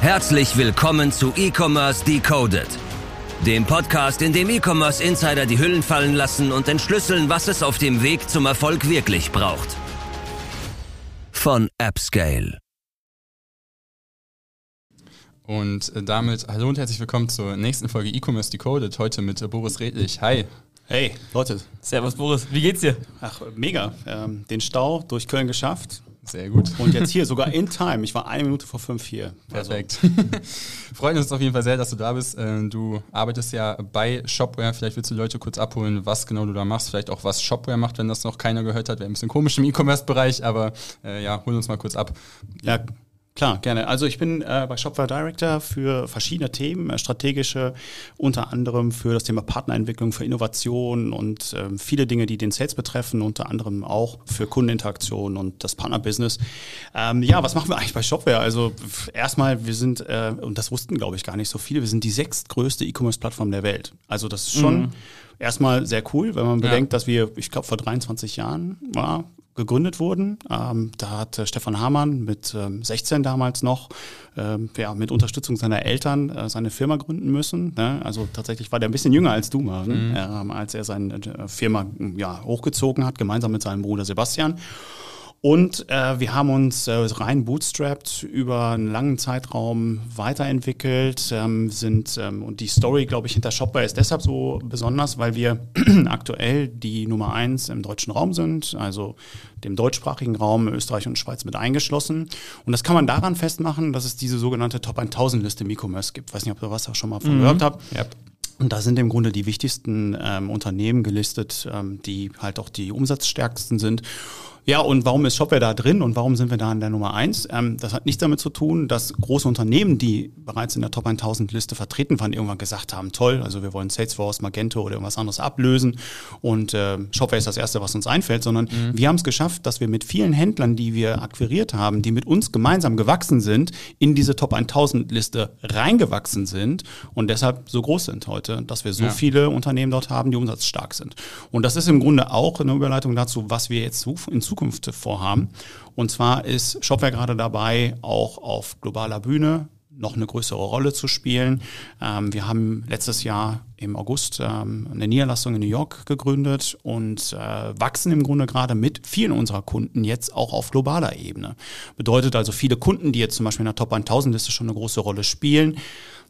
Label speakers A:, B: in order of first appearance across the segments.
A: Herzlich willkommen zu E-Commerce Decoded, dem Podcast, in dem E-Commerce Insider die Hüllen fallen lassen und entschlüsseln, was es auf dem Weg zum Erfolg wirklich braucht. Von AppScale.
B: Und äh, damit hallo und herzlich willkommen zur nächsten Folge E-Commerce Decoded. Heute mit äh, Boris Redlich. Hi.
C: Hey, Leute.
D: Servus Boris, wie geht's dir?
C: Ach, mega. Ähm, den Stau durch Köln geschafft.
B: Sehr gut.
C: Und jetzt hier, sogar in Time. Ich war eine Minute vor fünf hier.
B: Perfekt. Also. Freut uns auf jeden Fall sehr, dass du da bist. Äh, du arbeitest ja bei Shopware. Vielleicht willst du Leute kurz abholen, was genau du da machst. Vielleicht auch, was Shopware macht, wenn das noch keiner gehört hat. Wäre ein bisschen komisch im E-Commerce-Bereich, aber äh, ja, hol uns mal kurz ab.
C: Ja, Klar, gerne. Also ich bin äh, bei Shopware Director für verschiedene Themen, äh, strategische, unter anderem für das Thema Partnerentwicklung, für Innovation und äh, viele Dinge, die den Sales betreffen, unter anderem auch für Kundeninteraktion und das Partnerbusiness. Ähm, ja, was machen wir eigentlich bei Shopware? Also erstmal, wir sind, äh, und das wussten glaube ich gar nicht so viele, wir sind die sechstgrößte E-Commerce-Plattform der Welt. Also das ist schon mhm. erstmal sehr cool, wenn man bedenkt, ja. dass wir, ich glaube, vor 23 Jahren war, gegründet wurden. Ähm, da hat äh, Stefan Hamann mit ähm, 16 damals noch, ähm, ja, mit Unterstützung seiner Eltern äh, seine Firma gründen müssen. Ne? Also tatsächlich war der ein bisschen jünger als du ne? mhm. ähm, als er seine äh, Firma ja, hochgezogen hat, gemeinsam mit seinem Bruder Sebastian. Und äh, wir haben uns äh, rein bootstrapped über einen langen Zeitraum weiterentwickelt, ähm, sind ähm, und die Story, glaube ich, hinter Shopware ist deshalb so besonders, weil wir aktuell die Nummer eins im deutschen Raum sind, also dem deutschsprachigen Raum Österreich und Schweiz mit eingeschlossen. Und das kann man daran festmachen, dass es diese sogenannte Top 1000 Liste im E-Commerce gibt. Ich weiß nicht, ob ihr was auch schon mal von mhm. gehört habt. Yep. Und da sind im Grunde die wichtigsten ähm, Unternehmen gelistet, ähm, die halt auch die umsatzstärksten sind. Ja, und warum ist Shopware da drin und warum sind wir da in der Nummer eins? Ähm, das hat nichts damit zu tun, dass große Unternehmen, die bereits in der Top 1000 Liste vertreten waren, irgendwann gesagt haben, toll, also wir wollen Salesforce, Magento oder irgendwas anderes ablösen und äh, Shopware ist das Erste, was uns einfällt, sondern mhm. wir haben es geschafft, dass wir mit vielen Händlern, die wir akquiriert haben, die mit uns gemeinsam gewachsen sind, in diese Top 1000 Liste reingewachsen sind und deshalb so groß sind heute, dass wir so ja. viele Unternehmen dort haben, die umsatzstark sind. Und das ist im Grunde auch eine Überleitung dazu, was wir jetzt in Zukunft Zukunft vorhaben. Und zwar ist Shopware gerade dabei, auch auf globaler Bühne noch eine größere Rolle zu spielen. Ähm, wir haben letztes Jahr im August ähm, eine Niederlassung in New York gegründet und äh, wachsen im Grunde gerade mit vielen unserer Kunden jetzt auch auf globaler Ebene. Bedeutet also viele Kunden, die jetzt zum Beispiel in der Top 1000 Liste schon eine große Rolle spielen,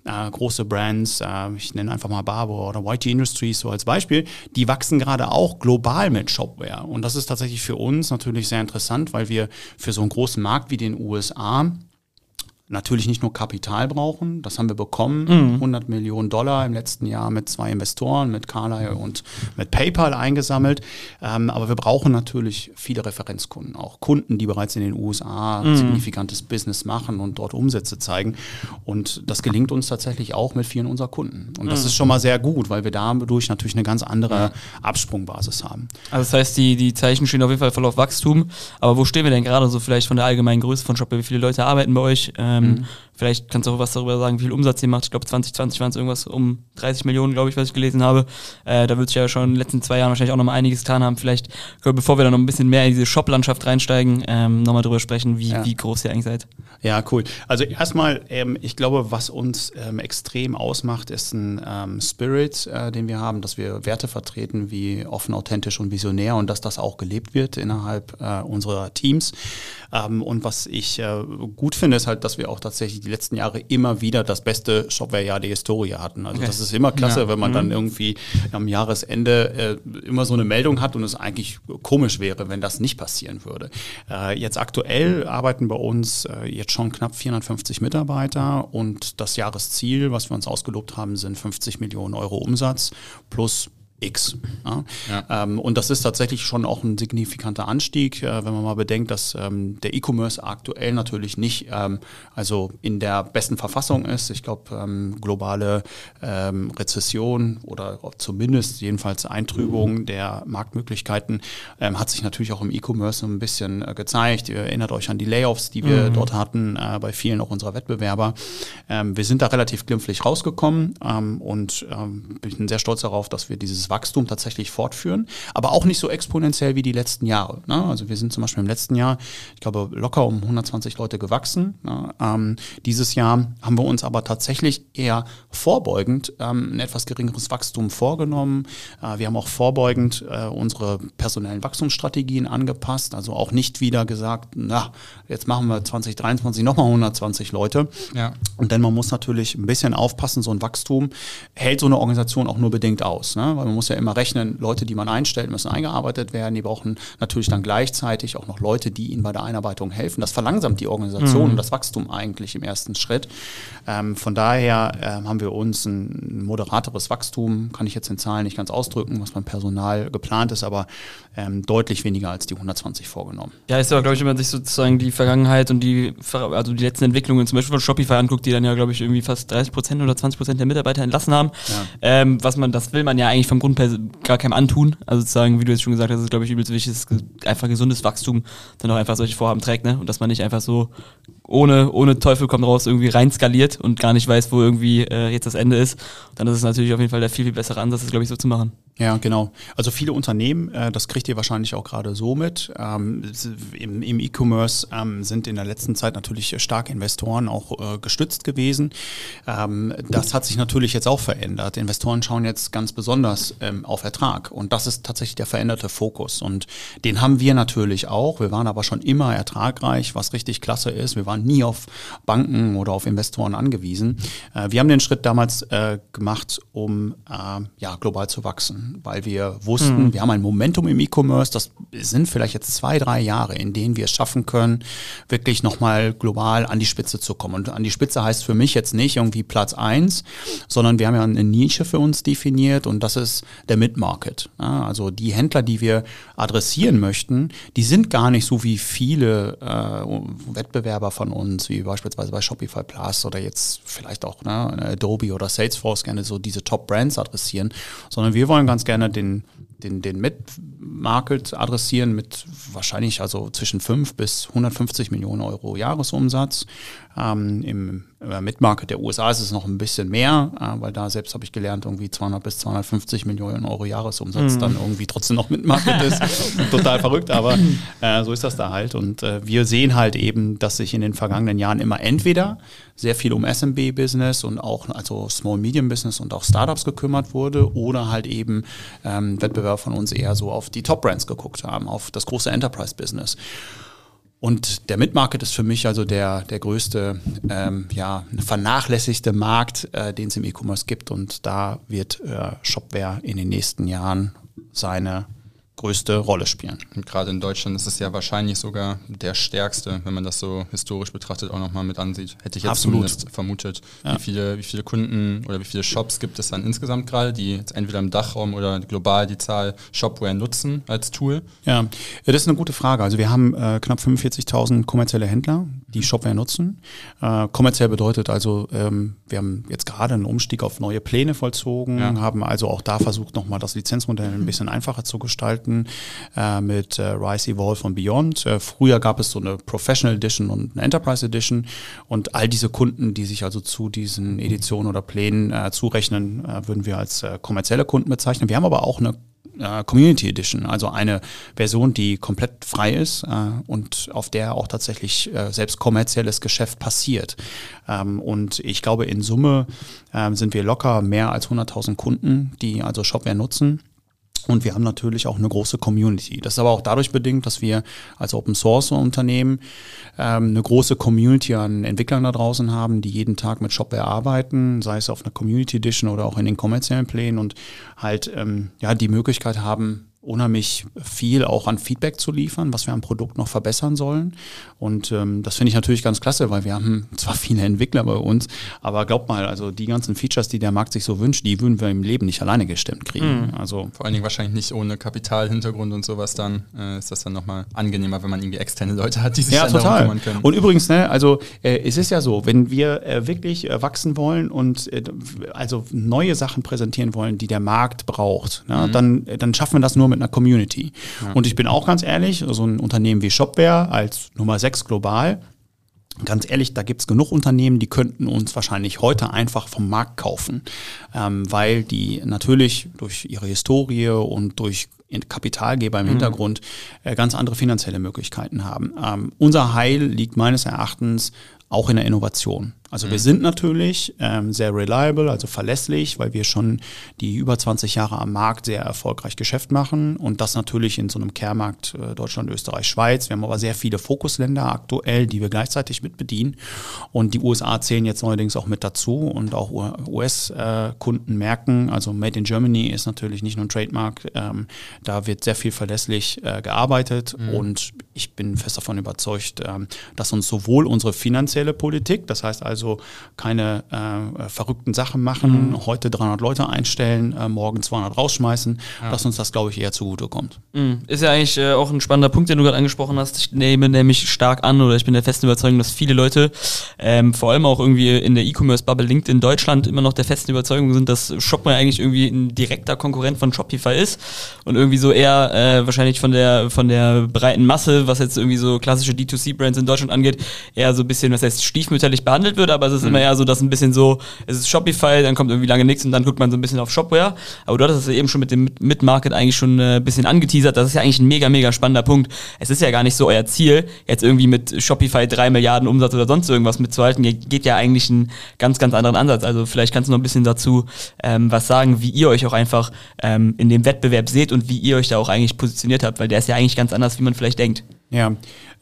C: äh, große Brands, äh, ich nenne einfach mal Barbour oder YT Industries so als Beispiel, die wachsen gerade auch global mit Shopware. Und das ist tatsächlich für uns natürlich sehr interessant, weil wir für so einen großen Markt wie den USA natürlich nicht nur Kapital brauchen, das haben wir bekommen, mhm. 100 Millionen Dollar im letzten Jahr mit zwei Investoren, mit Carlyle und mit PayPal eingesammelt, ähm, aber wir brauchen natürlich viele Referenzkunden, auch Kunden, die bereits in den USA mhm. signifikantes Business machen und dort Umsätze zeigen und das gelingt uns tatsächlich auch mit vielen unserer Kunden und das mhm. ist schon mal sehr gut, weil wir dadurch natürlich eine ganz andere Absprungbasis haben.
D: Also das heißt, die, die Zeichen stehen auf jeden Fall voll auf Wachstum, aber wo stehen wir denn gerade so vielleicht von der allgemeinen Größe von Shopware, wie viele Leute arbeiten bei euch? Äh, ähm, mhm. Vielleicht kannst du auch was darüber sagen, wie viel Umsatz ihr macht. Ich glaube, 2020 waren es irgendwas um 30 Millionen, glaube ich, was ich gelesen habe. Äh, da wird sich ja schon in den letzten zwei Jahren wahrscheinlich auch noch mal einiges getan haben. Vielleicht, bevor wir dann noch ein bisschen mehr in diese Shop-Landschaft reinsteigen, ähm, nochmal drüber sprechen, wie, ja. wie groß ihr eigentlich seid.
C: Ja, cool. Also erstmal, ähm, ich glaube, was uns ähm, extrem ausmacht, ist ein ähm, Spirit, äh, den wir haben, dass wir Werte vertreten wie offen, authentisch und visionär und dass das auch gelebt wird innerhalb äh, unserer Teams. Ähm, und was ich äh, gut finde, ist halt, dass wir auch tatsächlich die letzten Jahre immer wieder das beste Shopware-Jahr der Historie hatten. Also okay. das ist immer klasse, ja. wenn man mhm. dann irgendwie am Jahresende äh, immer so eine Meldung hat und es eigentlich komisch wäre, wenn das nicht passieren würde. Äh, jetzt aktuell arbeiten bei uns äh, jetzt schon knapp 450 Mitarbeiter und das Jahresziel, was wir uns ausgelobt haben, sind 50 Millionen Euro Umsatz plus X. Ja? Ja. Ähm, und das ist tatsächlich schon auch ein signifikanter Anstieg, äh, wenn man mal bedenkt, dass ähm, der E-Commerce aktuell natürlich nicht ähm, also in der besten Verfassung ist. Ich glaube, ähm, globale ähm, Rezession oder zumindest jedenfalls Eintrübung der Marktmöglichkeiten ähm, hat sich natürlich auch im E-Commerce ein bisschen äh, gezeigt. Ihr erinnert euch an die Layoffs, die wir mhm. dort hatten, äh, bei vielen auch unserer Wettbewerber. wir sind da relativ glimpflich rausgekommen und bin sehr stolz darauf, dass wir dieses dieses Wachstum tatsächlich fortführen, aber auch nicht so exponentiell wie die letzten Jahre. Ne? Also wir sind zum Beispiel im letzten Jahr, ich glaube, locker um 120 Leute gewachsen. Ne? Ähm, dieses Jahr haben wir uns aber tatsächlich eher vorbeugend ähm, ein etwas geringeres Wachstum vorgenommen. Äh, wir haben auch vorbeugend äh, unsere personellen Wachstumsstrategien angepasst, also auch nicht wieder gesagt, na, jetzt machen wir 2023 nochmal 120 Leute. Ja. Und denn man muss natürlich ein bisschen aufpassen, so ein Wachstum hält so eine Organisation auch nur bedingt aus. Ne? Weil man muss ja immer rechnen, Leute, die man einstellt, müssen eingearbeitet werden. Die brauchen natürlich dann gleichzeitig auch noch Leute, die ihnen bei der Einarbeitung helfen. Das verlangsamt die Organisation mhm. und das Wachstum eigentlich im ersten Schritt. Ähm, von daher äh, haben wir uns ein moderateres Wachstum, kann ich jetzt in Zahlen nicht ganz ausdrücken, was beim Personal geplant ist, aber ähm, deutlich weniger als die 120 vorgenommen.
D: Ja, ist aber, glaube ich, wenn man sich sozusagen die Vergangenheit und die, also die letzten Entwicklungen zum Beispiel von Shopify anguckt, die dann ja, glaube ich, irgendwie fast 30 Prozent oder 20 Prozent der Mitarbeiter entlassen haben. Ja. Ähm, was man, das will man ja eigentlich vom Grund gar keinem antun. Also sozusagen, wie du jetzt schon gesagt hast, ist, glaube ich, übelst wichtig, dass einfach gesundes Wachstum dann auch einfach solche Vorhaben trägt, ne? Und dass man nicht einfach so ohne, ohne Teufel kommt raus irgendwie rein skaliert und gar nicht weiß, wo irgendwie äh, jetzt das Ende ist. Dann ist es natürlich auf jeden Fall der viel, viel bessere Ansatz, das glaube ich so zu machen.
C: Ja, genau. Also viele Unternehmen, äh, das kriegt ihr wahrscheinlich auch gerade so mit, ähm, im, E-Commerce ähm, sind in der letzten Zeit natürlich starke Investoren auch äh, gestützt gewesen. Ähm, das hat sich natürlich jetzt auch verändert. Investoren schauen jetzt ganz besonders auf Ertrag und das ist tatsächlich der veränderte Fokus und den haben wir natürlich auch. Wir waren aber schon immer ertragreich, was richtig klasse ist. Wir waren nie auf Banken oder auf Investoren angewiesen. Äh, wir haben den Schritt damals gemacht, um ja, global zu wachsen weil wir wussten, mhm. wir haben ein Momentum im E-Commerce, das sind vielleicht jetzt zwei, drei Jahre, in denen wir es schaffen können, wirklich nochmal global an die Spitze zu kommen. Und an die Spitze heißt für mich jetzt nicht irgendwie Platz eins, sondern wir haben ja eine Nische für uns definiert und das ist der Mid-Market. also die Händler, die wir adressieren möchten, die sind gar nicht so wie viele äh, Wettbewerber von uns, wie beispielsweise bei Shopify Plus oder jetzt vielleicht auch ne, Adobe oder Salesforce gerne so diese Top-Brands adressieren, sondern wir wollen ganz ganz gerne den, den, den Mid-Market adressieren mit wahrscheinlich also zwischen 5 bis 150 Millionen Euro Jahresumsatz. Ähm, Im äh, Mid-Market der USA ist es noch ein bisschen mehr, äh, weil da selbst habe ich gelernt, irgendwie 200 bis 250 Millionen Euro Jahresumsatz mhm. dann irgendwie trotzdem noch Mid-Market ist. Total verrückt, aber äh, so ist das da halt. Und äh, wir sehen halt eben, dass sich in den vergangenen Jahren immer entweder sehr viel um SMB-Business und auch also Small-Medium-Business und auch Startups gekümmert wurde oder halt eben ähm, Wettbewerber von uns eher so auf die Top-Brands geguckt haben, auf das große Enterprise-Business. Und der Mid-Market ist für mich also der, der größte, ähm, ja, vernachlässigte Markt, äh, den es im E-Commerce gibt. Und da wird äh, Shopware in den nächsten Jahren seine größte Rolle spielen.
B: Und gerade in Deutschland ist es ja wahrscheinlich sogar der stärkste, wenn man das so historisch betrachtet auch nochmal mit ansieht. Hätte ich jetzt Absolut. zumindest vermutet. Ja. Wie, viele, wie viele Kunden oder wie viele Shops gibt es dann insgesamt gerade, die jetzt entweder im Dachraum oder global die Zahl Shopware nutzen als Tool?
C: Ja, das ist eine gute Frage. Also wir haben äh, knapp 45.000 kommerzielle Händler, die Shopware nutzen. Äh, kommerziell bedeutet also, ähm, wir haben jetzt gerade einen Umstieg auf neue Pläne vollzogen, ja. haben also auch da versucht, nochmal das Lizenzmodell ein bisschen einfacher zu gestalten Projekten äh, mit äh, Rise Evolve und Beyond. Äh, früher gab es so eine Professional Edition und eine Enterprise Edition und all diese Kunden, die sich also zu diesen Editionen oder Plänen äh, zurechnen, äh, würden wir als äh, kommerzielle Kunden bezeichnen. Wir haben aber auch eine äh, Community Edition, also eine Version, die komplett frei ist äh, und auf der auch tatsächlich äh, selbst kommerzielles Geschäft passiert. Ähm, und ich glaube, in Summe äh, sind wir locker mehr als 100.000 Kunden, die also Shopware nutzen. Und wir haben natürlich auch eine große Community. Das ist aber auch dadurch bedingt, dass wir als Open Source Unternehmen ähm, eine große Community an Entwicklern da draußen haben, die jeden Tag mit Shopware arbeiten, sei es auf einer Community Edition oder auch in den kommerziellen Plänen und halt ähm, ja die Möglichkeit haben, unheimlich viel auch an Feedback zu liefern, was wir am Produkt noch verbessern sollen. Und ähm, das finde ich natürlich ganz klasse, weil wir haben zwar viele Entwickler bei uns, aber glaubt mal, also die ganzen Features, die der Markt sich so wünscht, die würden wir im Leben nicht alleine gestemmt kriegen.
B: Mhm. Also vor allen Dingen wahrscheinlich nicht ohne Kapitalhintergrund und sowas dann äh, ist das dann nochmal angenehmer, wenn man irgendwie externe Leute hat, die sich
C: ja, total. kümmern können. Und übrigens, ne, also äh, es ist ja so, wenn wir äh, wirklich äh, wachsen wollen und äh, also neue Sachen präsentieren wollen, die der Markt braucht, ne, mhm. dann, dann schaffen wir das nur mit mit einer Community. Ja. Und ich bin auch ganz ehrlich, so ein Unternehmen wie Shopware als Nummer 6 global, Ganz ehrlich, da gibt's genug Unternehmen, die könnten uns wahrscheinlich heute einfach vom Markt kaufen, ähm, weil die natürlich durch ihre Historie und durch Kapitalgeber im mhm. Hintergrund äh, ganz andere finanzielle Möglichkeiten haben. Ähm, unser Heil liegt meines Erachtens auch in der Innovation. Also mhm. wir sind natürlich ähm, sehr reliable, also verlässlich, weil wir schon die über 20 Jahre am Markt sehr erfolgreich Geschäft machen und das natürlich in so einem Kehrmarkt äh, Deutschland, Österreich, Schweiz. Wir haben aber sehr viele Fokusländer aktuell, die wir gleichzeitig mit bedienen und die USA zählen jetzt neuerdings auch mit dazu und auch US-Kunden äh, merken, also Made in Germany ist natürlich nicht nur ein Trademark, ähm, da wird sehr viel verlässlich äh, gearbeitet mhm. und ich bin fest davon überzeugt, ähm, dass uns sowohl unsere finanzielle Politik, das heißt also also keine äh, verrückten Sachen machen, mhm. heute 300 Leute einstellen, äh, morgen 200 rausschmeißen, ja. dass uns das, glaube ich, eher zugutekommt.
D: Mhm. Ist ja eigentlich äh, auch ein spannender Punkt, den du gerade angesprochen hast. Ich nehme nämlich stark an oder ich bin der festen Überzeugung, dass viele Leute, ähm, vor allem auch irgendwie in der E-Commerce-Bubble LinkedIn Deutschland, immer noch der festen Überzeugung sind, dass Shopware eigentlich irgendwie ein direkter Konkurrent von Shopify ist und irgendwie so eher äh, wahrscheinlich von der, von der breiten Masse, was jetzt irgendwie so klassische D2C-Brands in Deutschland angeht, eher so ein bisschen, was heißt, stiefmütterlich behandelt wird wird, aber es ist mhm. immer eher so, dass ein bisschen so, es ist Shopify, dann kommt irgendwie lange nichts und dann guckt man so ein bisschen auf Shopware. Aber du hattest es eben schon mit dem Mid-Market eigentlich schon ein äh, bisschen angeteasert. Das ist ja eigentlich ein mega, mega spannender Punkt. Es ist ja gar nicht so euer Ziel, jetzt irgendwie mit Shopify drei Milliarden Umsatz oder sonst irgendwas mitzuhalten. Ihr geht ja eigentlich einen ganz, ganz anderen Ansatz. Also vielleicht kannst du noch ein bisschen dazu ähm, was sagen, wie ihr euch auch einfach ähm, in dem Wettbewerb seht und wie ihr euch da auch eigentlich positioniert habt, weil der ist ja eigentlich ganz anders, wie man vielleicht denkt.
C: Ja,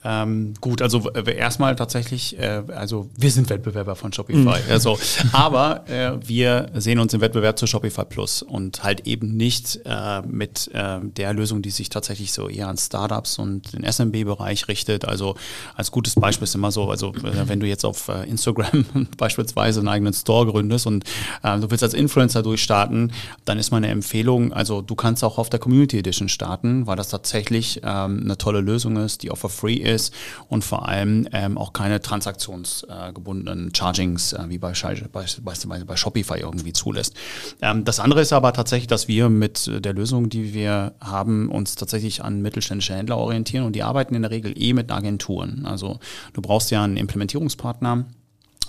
C: ähm, gut, also erstmal tatsächlich, äh, also wir sind Wettbewerber von Shopify. Mhm. Also, aber äh, wir sehen uns im Wettbewerb zu Shopify Plus und halt eben nicht äh, mit äh, der Lösung, die sich tatsächlich so eher an Startups und den SMB-Bereich richtet. Also als gutes Beispiel ist immer so, also äh, wenn du jetzt auf äh, Instagram beispielsweise einen eigenen Store gründest und du willst als Influencer durchstarten, dann ist meine Empfehlung, also du kannst auch auf der Community Edition starten, weil das tatsächlich ähm, eine tolle Lösung ist, die auch for free ist ist und vor allem ähm, auch keine transaktionsgebundenen Chargings äh, wie bei, bei Shopify irgendwie zulässt. Ähm, das andere ist aber tatsächlich, dass wir mit der Lösung, die wir haben, uns tatsächlich an mittelständische Händler orientieren und die arbeiten in der Regel eh mit Agenturen. Also du brauchst ja einen Implementierungspartner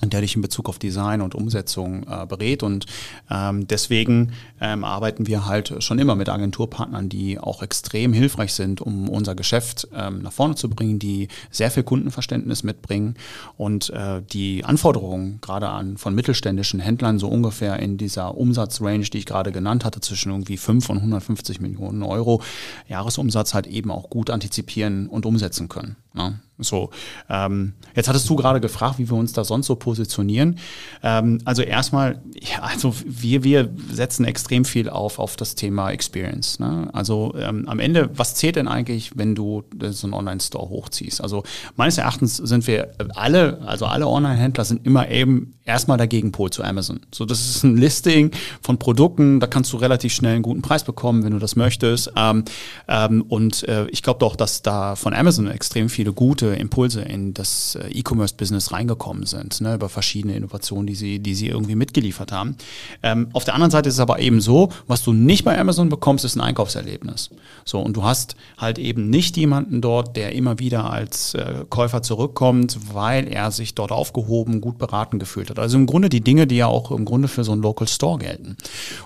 C: der dich in Bezug auf Design und Umsetzung äh, berät. Und ähm, deswegen ähm, arbeiten wir halt schon immer mit Agenturpartnern, die auch extrem hilfreich sind, um unser Geschäft ähm, nach vorne zu bringen, die sehr viel Kundenverständnis mitbringen und äh, die Anforderungen gerade an von mittelständischen Händlern so ungefähr in dieser Umsatzrange, die ich gerade genannt hatte, zwischen irgendwie 5 und 150 Millionen Euro Jahresumsatz halt eben auch gut antizipieren und umsetzen können. Ne? So, ähm, jetzt hattest du gerade gefragt, wie wir uns da sonst so positionieren. Ähm, also erstmal, ja, also wir, wir setzen extrem viel auf, auf das Thema Experience. Ne? Also ähm, am Ende, was zählt denn eigentlich, wenn du so einen Online-Store hochziehst? Also meines Erachtens sind wir alle, also alle Online-Händler sind immer eben erstmal der Gegenpol zu Amazon. So, das ist ein Listing von Produkten, da kannst du relativ schnell einen guten Preis bekommen, wenn du das möchtest. Ähm, ähm, und äh, ich glaube doch, dass da von Amazon extrem viele gute Impulse in das äh, E-Commerce-Business reingekommen sind, ne, über verschiedene Innovationen, die sie, die sie irgendwie mitgeliefert haben. Ähm, auf der anderen Seite ist es aber eben so, was du nicht bei Amazon bekommst, ist ein Einkaufserlebnis. So, und du hast halt eben nicht jemanden dort, der immer wieder als äh, Käufer zurückkommt, weil er sich dort aufgehoben, gut beraten gefühlt hat. Also im Grunde die Dinge, die ja auch im Grunde für so einen Local Store gelten.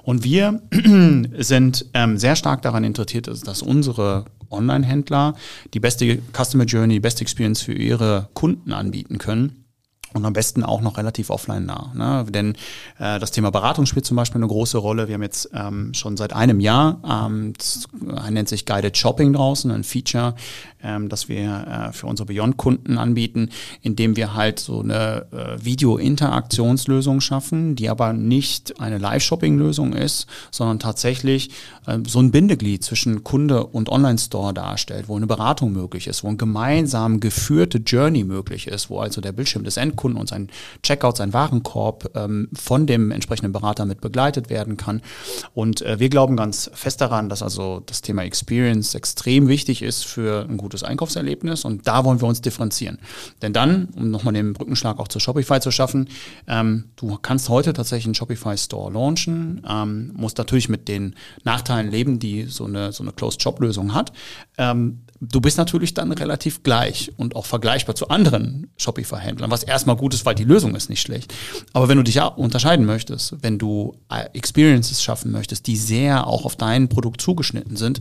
C: Und wir sind ähm, sehr stark daran interessiert, dass unsere Online-Händler die beste Customer Journey, die beste Experience für ihre Kunden anbieten können. Und am besten auch noch relativ offline nah. Ne? Denn äh, das Thema Beratung spielt zum Beispiel eine große Rolle. Wir haben jetzt ähm, schon seit einem Jahr, ähm, das nennt sich Guided Shopping draußen, ein Feature, ähm, das wir äh, für unsere Beyond-Kunden anbieten, indem wir halt so eine äh, Video-Interaktionslösung schaffen, die aber nicht eine Live-Shopping-Lösung ist, sondern tatsächlich äh, so ein Bindeglied zwischen Kunde und Online-Store darstellt, wo eine Beratung möglich ist, wo ein gemeinsam geführte Journey möglich ist, wo also der Bildschirm des Endkunden und sein Checkout, sein Warenkorb ähm, von dem entsprechenden Berater mit begleitet werden kann. Und äh, wir glauben ganz fest daran, dass also das Thema Experience extrem wichtig ist für ein gutes Einkaufserlebnis und da wollen wir uns differenzieren. Denn dann, um nochmal den Brückenschlag auch zu Shopify zu schaffen, ähm, du kannst heute tatsächlich einen Shopify Store launchen, ähm, musst natürlich mit den Nachteilen leben, die so eine, so eine Closed-Shop-Lösung hat. Ähm, du bist natürlich dann relativ gleich und auch vergleichbar zu anderen Shopify-Händlern, was erstmal gut ist, weil die Lösung ist nicht schlecht. Aber wenn du dich unterscheiden möchtest, wenn du äh, Experiences schaffen möchtest, die sehr auch auf dein Produkt zugeschnitten sind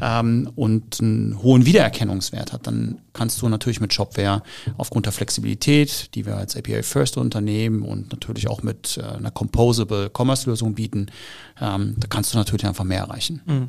C: ähm, und einen hohen Wiedererkennungswert hat, dann kannst du natürlich mit Shopware aufgrund der Flexibilität, die wir als API First Unternehmen und natürlich auch mit äh, einer Composable Commerce Lösung bieten, ähm, da kannst du natürlich einfach mehr erreichen. Mhm.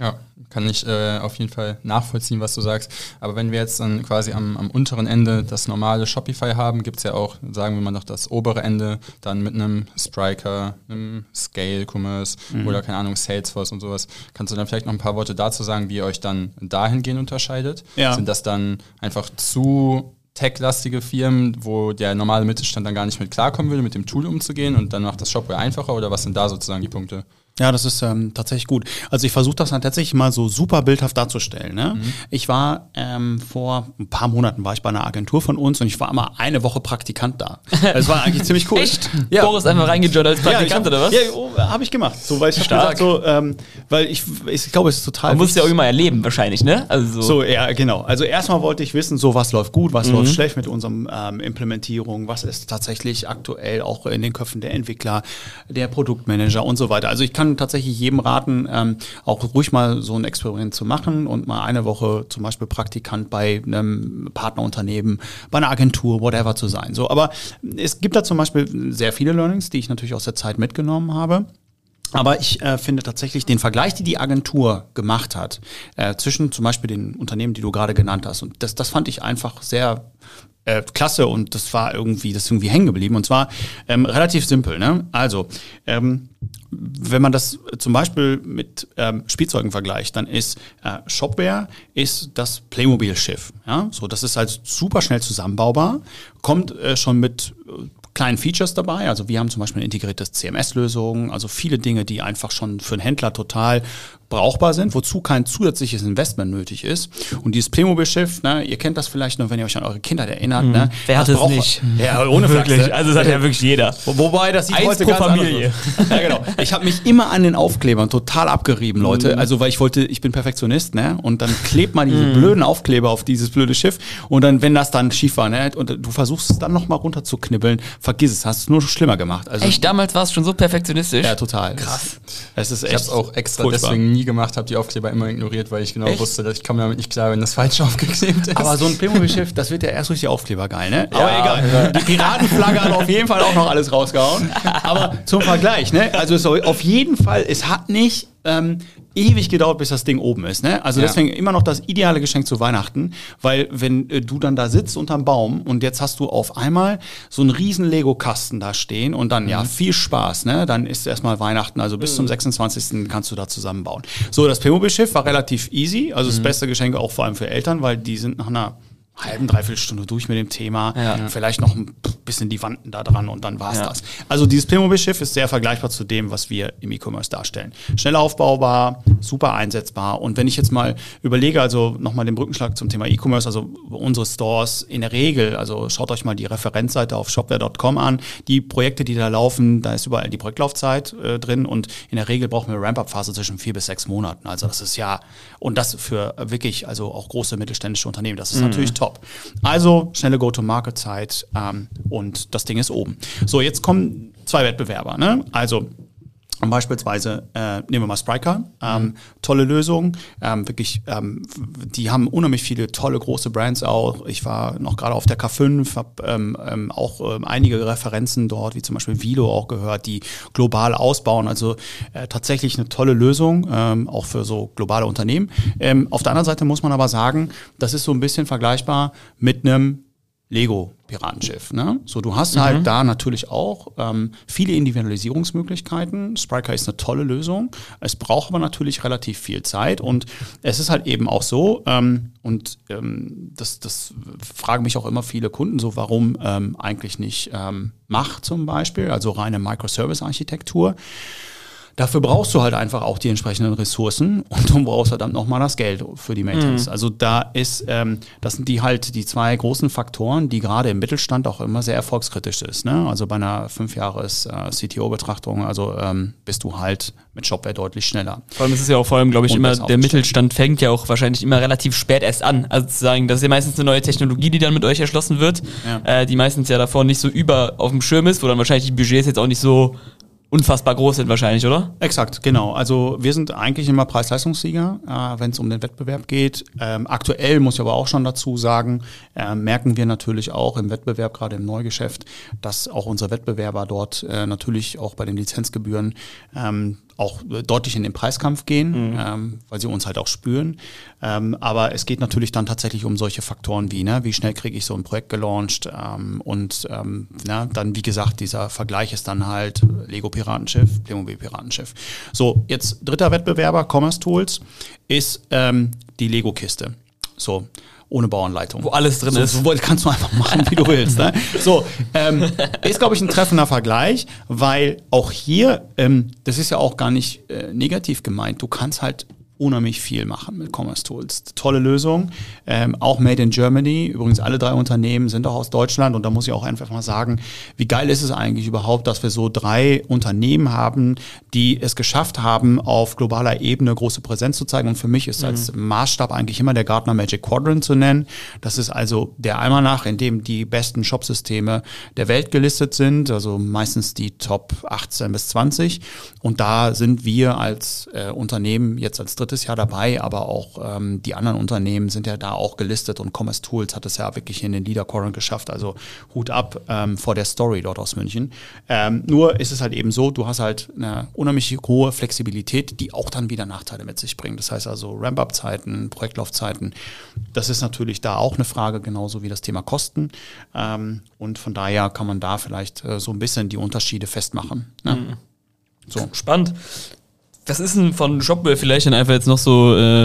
B: Ja, kann ich äh, auf jeden Fall nachvollziehen, was du sagst. Aber wenn wir jetzt dann quasi am, am unteren Ende das normale Shopify haben, gibt es ja auch, sagen wir mal noch das obere Ende, dann mit einem Spriker, einem Scale Commerce mhm. oder keine Ahnung, Salesforce und sowas. Kannst du dann vielleicht noch ein paar Worte dazu sagen, wie ihr euch dann dahingehend unterscheidet? Ja. Sind das dann einfach zu tech-lastige Firmen, wo der normale Mittelstand dann gar nicht mit klarkommen würde, mit dem Tool umzugehen und dann macht das Shopware einfacher oder was sind da sozusagen die Punkte?
C: Ja, das ist ähm, tatsächlich gut. Also ich versuche das dann tatsächlich mal so super bildhaft darzustellen. Ne? Mhm. Ich war ähm, vor ein paar Monaten war ich bei einer Agentur von uns und ich war immer eine Woche Praktikant da. Das war eigentlich ziemlich cool.
D: Echt? Ja. Boris einfach reingejobbt als Praktikant
C: ja,
D: oder was?
C: Ja, oh, habe ich gemacht. So, weil ich Stark. Gesagt, so, ähm, weil ich, ich glaube, es ist total.
D: Man muss ja auch immer erleben wahrscheinlich, ne?
C: Also so. so, ja, genau. Also erstmal wollte ich wissen, so was läuft gut, was mhm. läuft schlecht mit unserem ähm, Implementierung, was ist tatsächlich aktuell auch in den Köpfen der Entwickler, der Produktmanager und so weiter. Also ich kann tatsächlich jedem raten, ähm, auch ruhig mal so ein Experiment zu machen und mal eine Woche zum Beispiel Praktikant bei einem Partnerunternehmen, bei einer Agentur, whatever zu sein. So, aber es gibt da zum Beispiel sehr viele Learnings, die ich natürlich aus der Zeit mitgenommen habe. Aber ich äh, finde tatsächlich den Vergleich, die die Agentur gemacht hat, äh, zwischen zum Beispiel den Unternehmen, die du gerade genannt hast, und das, das fand ich einfach sehr äh, klasse und das war irgendwie, das ist irgendwie hängen geblieben. Und zwar ähm, relativ simpel. Ne? Also, ähm, wenn man das zum Beispiel mit ähm, Spielzeugen vergleicht, dann ist äh, Shopware ist das Playmobil-Schiff. Ja? So, das ist halt super schnell zusammenbaubar, kommt äh, schon mit äh, kleinen Features dabei. Also wir haben zum Beispiel eine integrierte CMS-Lösung, also viele Dinge, die einfach schon für einen Händler total brauchbar sind, wozu kein zusätzliches Investment nötig ist. Und dieses Playmobil-Schiff, ne, ihr kennt das vielleicht noch, wenn ihr euch an eure Kindheit erinnert. Mhm. Ne,
D: Wer hat es nicht?
C: Ja, ohne wirklich.
D: Flachse. Also das hat ja wirklich jeder.
C: Wobei, das sieht
D: Eins
C: heute
D: pro
C: ganz
D: Familie.
C: anders. Ja, genau. Ich habe mich immer an den Aufklebern total abgerieben, Leute. Mhm. Also, weil ich wollte, ich bin Perfektionist, ne? Und dann klebt man diese mhm. blöden Aufkleber auf dieses blöde Schiff. Und dann, wenn das dann schief war, ne? Und du versuchst es dann nochmal runterzuknibbeln, vergiss es, hast es nur schlimmer gemacht.
D: Also, Echt, damals war es schon so perfektionistisch?
C: Ja, total.
D: Krass.
B: Es ist echt. Ich habe es auch extra furchtbar. deswegen nie gemacht, habe die Aufkleber immer ignoriert, weil ich genau Echt? wusste, dass ich komme damit nicht klar, wenn das falsch aufgeklebt ist.
C: Aber so ein Playmobil-Schiff, das wird ja erst durch die Aufkleber geil, ne? Ja, Aber egal. Die Piratenflagge hat auf jeden Fall auch noch alles rausgehauen. Aber zum Vergleich, ne? Also so, auf jeden Fall, es hat nicht ähm, ewig gedauert, bis das Ding oben ist. Ne? Also ja. deswegen immer noch das ideale Geschenk zu Weihnachten, weil wenn äh, du dann da sitzt unterm Baum und jetzt hast du auf einmal so einen riesen Lego-Kasten da stehen und dann, mhm. ja, viel Spaß, ne? Dann ist erstmal Weihnachten, also bis mhm. zum 26. kannst du da zusammenbauen. So, das Playmobil-Schiff war relativ easy, also mhm. das beste Geschenk auch vor allem für Eltern, weil die sind nach einer halben, dreiviertel Stunde durch mit dem Thema. Ja. Vielleicht noch ein bisschen die Wanden da dran und dann war's ja. das. Also dieses Playmobil-Schiff ist sehr vergleichbar zu dem, was wir im E-Commerce darstellen. Schnell aufbaubar, super einsetzbar. Und wenn ich jetzt mal überlege, also nochmal den Brückenschlag zum Thema E-Commerce, also unsere Stores in der Regel, also schaut euch mal die Referenzseite auf shopware.com an. Die Projekte, die da laufen, da ist überall die Projektlaufzeit äh, drin und in der Regel brauchen wir Ramp-Up-Phase zwischen vier bis sechs Monaten. Also das ist ja, und das für wirklich, also auch große mittelständische Unternehmen. Das ist mhm. natürlich top. Also schnelle Go-to-Market-Zeit ähm, und das Ding ist oben. So, jetzt kommen zwei Wettbewerber. Ne? Also Beispielsweise äh, nehmen wir mal Spryker, ähm, mhm. tolle Lösung, ähm, wirklich, ähm, die haben unheimlich viele tolle große Brands auch. Ich war noch gerade auf der K5, habe ähm, ähm, auch ähm, einige Referenzen dort, wie zum Beispiel Vilo auch gehört, die global ausbauen. Also äh, tatsächlich eine tolle Lösung, ähm, auch für so globale Unternehmen. Ähm, auf der anderen Seite muss man aber sagen, das ist so ein bisschen vergleichbar mit einem Lego-Piratenschiff. Ne? So, du hast halt mhm. halt da natürlich auch ähm, viele Individualisierungsmöglichkeiten. Spriker ist eine tolle Lösung. Es braucht aber natürlich relativ viel Zeit und es ist halt eben auch so, ähm, und ähm, das, das fragen mich auch immer viele Kunden so, warum ähm, eigentlich nicht ähm, Mach zum Beispiel, also reine Microservice-Architektur. Dafür brauchst du halt einfach auch die entsprechenden Ressourcen und du brauchst verdammt nochmal das Geld für die Maintenance. Mhm. Also da ist, ähm, das sind die halt die zwei großen Faktoren, die gerade im Mittelstand auch immer sehr erfolgskritisch ist. Ne? Also bei einer fünf Jahres äh, CTO-Betrachtung, also ähm, bist du halt mit Shopware deutlich schneller.
D: Vor allem ist es ja auch vor allem, glaube ich, und immer, der Mittelstand fängt ja auch wahrscheinlich immer relativ spät erst an. Also zu sagen, das ist ja meistens eine neue Technologie, die dann mit euch erschlossen wird, ja. äh, die meistens ja davor nicht so über auf dem Schirm ist, wo dann wahrscheinlich die Budgets jetzt auch nicht so unfassbar groß sind wahrscheinlich, oder?
C: Exakt, genau. Also wir sind eigentlich immer Preis-Leistungssieger, äh, wenn es um den Wettbewerb geht. Ähm, aktuell muss ich aber auch schon dazu sagen, äh, merken wir natürlich auch im Wettbewerb, gerade im Neugeschäft, dass auch unsere Wettbewerber dort äh, natürlich auch bei den Lizenzgebühren ähm, auch deutlich in den Preiskampf gehen, mhm. ähm, weil sie uns halt auch spüren. Ähm, aber es geht natürlich dann tatsächlich um solche Faktoren wie, ne, wie schnell kriege ich so ein Projekt gelauncht ähm, und ähm, na, dann, wie gesagt, dieser Vergleich ist dann halt Lego Piratenschiff, Playmobil Piratenschiff. So, jetzt dritter Wettbewerber, Commerce Tools, ist ähm, die Lego-Kiste. So, ohne Bauanleitung.
D: Wo alles drin
C: so,
D: ist.
C: So kannst du einfach machen, wie du willst. Ne? So, ähm, ist, glaube ich, ein treffender Vergleich, weil auch hier, ähm, das ist ja auch gar nicht äh, negativ gemeint, du kannst halt unheimlich viel machen mit Commerce Tools. Tolle Lösung, ähm, auch made in Germany. Übrigens alle drei Unternehmen sind auch aus Deutschland und da muss ich auch einfach mal sagen, wie geil ist es eigentlich überhaupt, dass wir so drei Unternehmen haben, die es geschafft haben, auf globaler Ebene große Präsenz zu zeigen. Und für mich ist mhm. als Maßstab eigentlich immer der Gartner Magic Quadrant zu nennen. Das ist also der einmal nach, in dem die besten Shopsysteme der Welt gelistet sind, also meistens die Top 18 bis 20. Und da sind wir als äh, Unternehmen jetzt als drittes Jahr dabei, aber auch ähm, die anderen Unternehmen sind ja da auch gelistet und Commerce Tools hat es ja wirklich in den Leader Quadrant geschafft. Also Hut ab ähm, vor der Story dort aus München. Ähm, nur ist es halt eben so, du hast halt eine unheimlich hohe Flexibilität, die auch dann wieder Nachteile mit sich bringt. Das heißt also Ramp-up-Zeiten, Projektlaufzeiten. Das ist natürlich da auch eine Frage, genauso wie das Thema Kosten. Ähm, und von daher kann man da vielleicht äh, so ein bisschen die Unterschiede festmachen. Ne? Mhm.
D: So. Spannend. Was ist denn von Shopware vielleicht dann einfach jetzt noch so äh,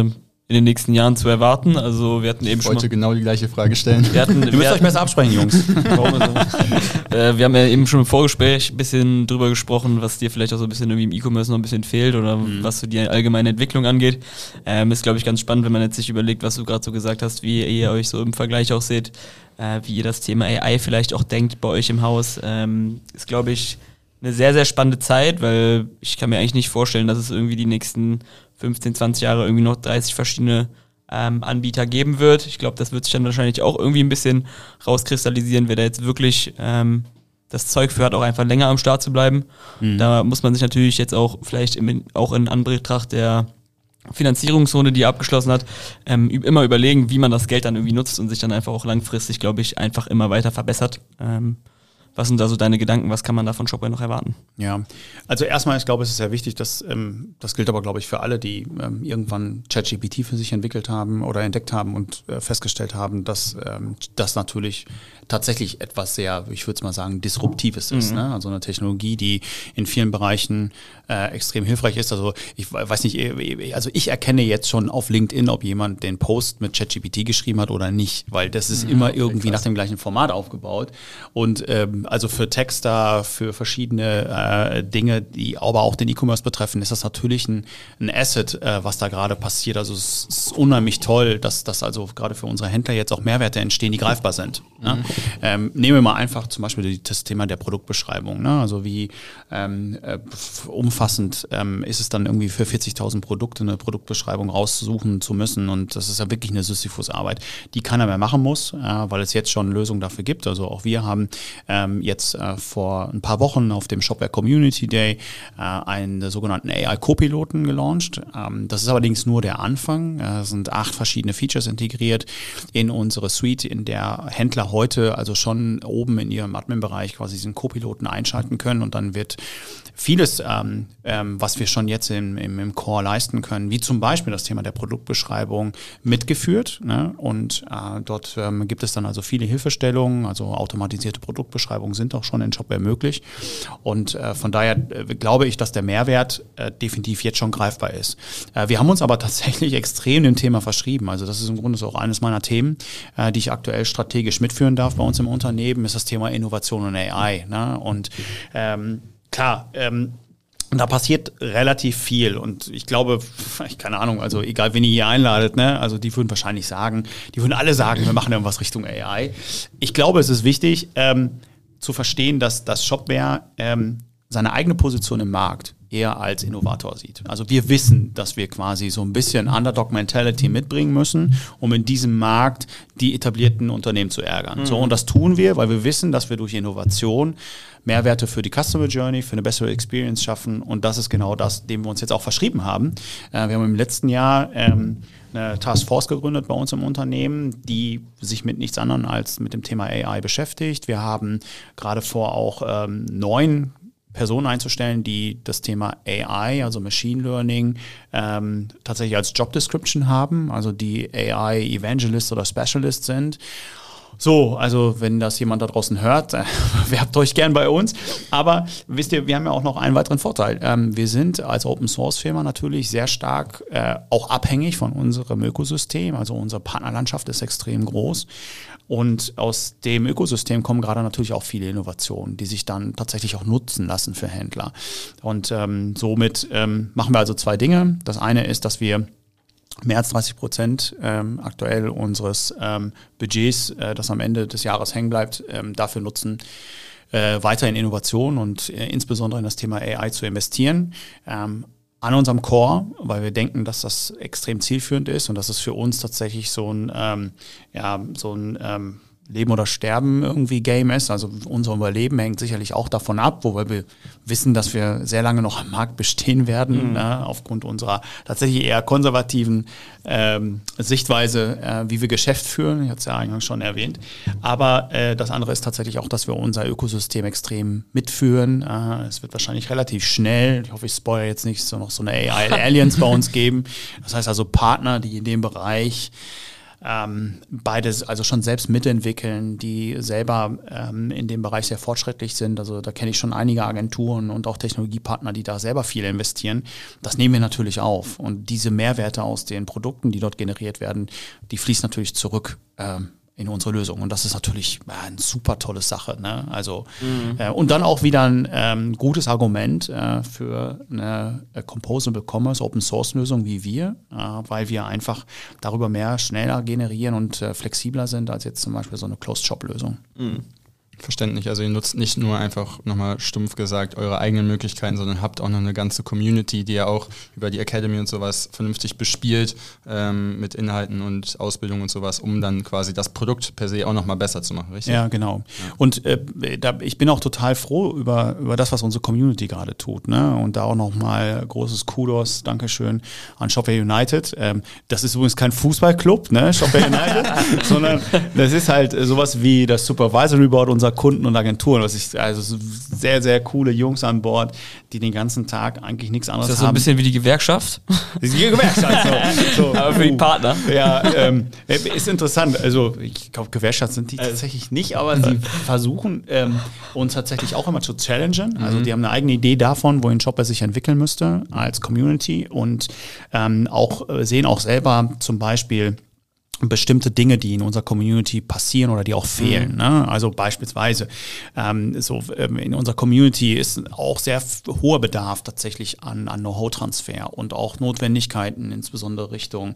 D: in den nächsten Jahren zu erwarten? Also wir hatten eben
B: ich schon. Ich wollte genau die gleiche Frage stellen.
C: Wir hatten,
B: Ihr
C: müsst euch besser absprechen, Jungs.
D: äh, wir haben ja eben schon im Vorgespräch ein bisschen drüber gesprochen, was dir vielleicht auch so ein bisschen irgendwie im E-Commerce noch ein bisschen fehlt oder mhm. was so die allgemeine Entwicklung angeht. Ähm, ist, glaube ich, ganz spannend, wenn man jetzt sich überlegt, was du gerade so gesagt hast, wie ihr euch so im Vergleich auch seht, äh, wie ihr das Thema AI vielleicht auch denkt bei euch im Haus. Ähm, ist, glaube ich, eine sehr, sehr spannende Zeit, weil ich kann mir eigentlich nicht vorstellen, dass es irgendwie die nächsten 15, 20 Jahre irgendwie noch 30 verschiedene ähm, Anbieter geben wird. Ich glaube, das wird sich dann wahrscheinlich auch irgendwie ein bisschen rauskristallisieren, wer da jetzt wirklich ähm, das Zeug für hat, auch einfach länger am Start zu bleiben. Mhm. Da muss man sich natürlich jetzt auch vielleicht im, auch in Anbetracht der Finanzierungszone, die er abgeschlossen hat, ähm, immer überlegen, wie man das Geld dann irgendwie nutzt und sich dann einfach auch langfristig, glaube ich, einfach immer weiter verbessert. Ähm, was sind da so deine Gedanken? Was kann man da von Shopware noch erwarten?
C: Ja, also erstmal, ich glaube, es ist sehr wichtig, dass ähm, das gilt aber, glaube ich, für alle, die ähm, irgendwann ChatGPT für sich entwickelt haben oder entdeckt haben und äh, festgestellt haben, dass ähm, das natürlich tatsächlich etwas sehr, ich würde es mal sagen, disruptives ist. Mhm. Ne? Also eine Technologie, die in vielen Bereichen äh, extrem hilfreich ist. Also ich weiß nicht, äh, äh, also ich erkenne jetzt schon auf LinkedIn, ob jemand den Post mit ChatGPT geschrieben hat oder nicht, weil das ist mhm, immer irgendwie nach dem gleichen Format aufgebaut. Und ähm, also für Texter, für verschiedene äh, Dinge, die aber auch den E-Commerce betreffen, ist das natürlich ein, ein Asset, äh, was da gerade passiert. Also es ist unheimlich toll, dass das also gerade für unsere Händler jetzt auch Mehrwerte entstehen, die greifbar sind. Ne? Mhm. Ähm, nehmen wir mal einfach zum Beispiel das Thema der Produktbeschreibung. Ne? Also wie ähm, äh, umfassend ähm, ist es dann irgendwie für 40.000 Produkte eine Produktbeschreibung raussuchen zu müssen. Und das ist ja wirklich eine Sisyphus-Arbeit, die keiner mehr machen muss, äh, weil es jetzt schon Lösungen dafür gibt. Also auch wir haben ähm, jetzt äh, vor ein paar Wochen auf dem Shopware Community Day äh, einen sogenannten AI-Copiloten gelauncht. Ähm, das ist allerdings nur der Anfang. Es sind acht verschiedene Features integriert in unsere Suite, in der Händler heute also schon oben in ihrem Admin-Bereich quasi diesen Co-Piloten einschalten können und dann wird vieles, ähm, ähm, was wir schon jetzt im, im, im, Core leisten können, wie zum Beispiel das Thema der Produktbeschreibung mitgeführt. Ne? Und äh, dort ähm, gibt es dann also viele Hilfestellungen, also automatisierte Produktbeschreibungen sind auch schon in Shopware möglich. Und äh, von daher äh, glaube ich, dass der Mehrwert äh, definitiv jetzt schon greifbar ist. Äh, wir haben uns aber tatsächlich extrem dem Thema verschrieben. Also das ist im Grunde auch eines meiner Themen, äh, die ich aktuell strategisch mitführen darf bei uns im Unternehmen, ist das Thema Innovation und AI. Ne? Und ähm, klar, ähm, Und da passiert relativ viel. Und ich glaube, ich keine Ahnung, also egal, wen ihr hier einladet, ne, also die würden wahrscheinlich sagen, die würden alle sagen, wir machen irgendwas Richtung AI. Ich glaube, es ist wichtig ähm, zu verstehen, dass das Shopware ähm, seine eigene Position im Markt eher als Innovator sieht. Also wir wissen, dass wir quasi so ein bisschen Underdog-Mentality mitbringen müssen, um in diesem Markt die etablierten Unternehmen zu ärgern. Mhm. So, und das tun wir, weil wir wissen, dass wir durch Innovation Mehrwerte für die Customer Journey, für eine bessere Experience schaffen. Und das ist genau das, dem wir uns jetzt auch verschrieben haben. Äh, wir haben im letzten Jahr ähm, eine Task Force gegründet bei uns im Unternehmen, die sich mit nichts anderem als mit dem Thema AI beschäftigt. Wir haben gerade vor, auch ähm, neun Personen einzustellen, die das Thema AI, also Machine Learning, ähm, tatsächlich als Job Description haben, also die AI Evangelist oder Specialist sind. So, also wenn das jemand da draußen hört, werbt euch gern bei uns. Aber wisst ihr, wir haben ja auch noch einen weiteren Vorteil. Ähm, wir sind als Open Source Firma natürlich sehr stark äh, auch abhängig von unserem Ökosystem. Also unsere Partnerlandschaft ist extrem groß. Und aus dem Ökosystem kommen gerade natürlich auch viele Innovationen, die sich dann tatsächlich auch nutzen lassen für Händler. Und ähm, somit ähm, machen wir also zwei Dinge. Das eine ist, dass wir mehr als 30 Prozent ähm, aktuell unseres ähm, Budgets, äh, das am Ende des Jahres hängen bleibt, ähm, dafür nutzen, äh, weiter in Innovation und äh, insbesondere in das Thema AI zu investieren. Ähm, an unserem Core, weil wir denken, dass das extrem zielführend ist und dass es für uns tatsächlich so ein, ähm, ja, so ein ähm, Leben oder Sterben irgendwie Game ist. Also unser Überleben hängt sicherlich auch davon ab, wobei wir wissen, dass wir sehr lange noch am Markt bestehen werden, mhm. ne, aufgrund unserer tatsächlich eher konservativen ähm, Sichtweise, äh, wie wir Geschäft führen. Ich hatte es ja eingangs schon erwähnt. Aber äh, das andere ist tatsächlich auch, dass wir unser Ökosystem extrem mitführen. Äh, es wird wahrscheinlich relativ schnell, ich hoffe, ich spoilere jetzt nicht, so noch so eine AI-Aliens bei uns geben. Das heißt also Partner, die in dem Bereich ähm, beides also schon selbst mitentwickeln, die selber ähm, in dem Bereich sehr fortschrittlich sind. Also da kenne ich schon einige Agenturen und auch Technologiepartner, die da selber viel investieren. Das nehmen wir natürlich auf. Und diese Mehrwerte aus den Produkten, die dort generiert werden, die fließen natürlich zurück ähm, in unsere Lösung. Und das ist natürlich äh, eine super tolle Sache. Ne? Also, mhm. äh, und dann auch wieder ein ähm, gutes Argument äh, für eine äh, Composable Commerce Open Source Lösung wie wir, äh, weil wir einfach darüber mehr schneller generieren und flexibler sind als jetzt zum Beispiel so eine Closed Shop Lösung. Mhm.
B: Verständlich. Also ihr nutzt nicht nur einfach nochmal stumpf gesagt eure eigenen Möglichkeiten, sondern habt auch noch eine ganze Community, die ihr auch über die Academy und sowas vernünftig bespielt ähm, mit Inhalten und Ausbildung und sowas, um dann quasi das Produkt per se auch nochmal besser zu machen, richtig?
C: Ja, genau. Ja. Und äh, da, ich bin auch total froh über, über das, was unsere Community gerade tut. Ne? Und da auch nochmal großes Kudos, Dankeschön an Shopware United. Ähm, das ist übrigens kein Fußballclub, ne? Shopware United, sondern das ist halt sowas wie das Supervisory Board unserer unserer Kunden und Agenturen. Was ich, also sehr, sehr coole Jungs an Bord, die den ganzen Tag eigentlich nichts anderes haben. Ist das
D: so ein bisschen wie die Gewerkschaft?
C: Die Gewerkschaft,
D: so. so. Aber für die uh. Partner.
C: Ja, ähm, ist interessant. Also ich glaube, Gewerkschaft sind die also tatsächlich nicht, aber sie versuchen ähm, uns tatsächlich auch immer zu challengen. Also mhm. die haben eine eigene Idee davon, wohin Shopper sich entwickeln müsste als Community und ähm, auch äh, sehen auch selber zum Beispiel bestimmte Dinge, die in unserer Community passieren oder die auch fehlen. Mhm. Ne? Also beispielsweise ähm, so ähm, in unserer Community ist auch sehr hoher Bedarf tatsächlich an, an Know-how-Transfer und auch Notwendigkeiten, insbesondere Richtung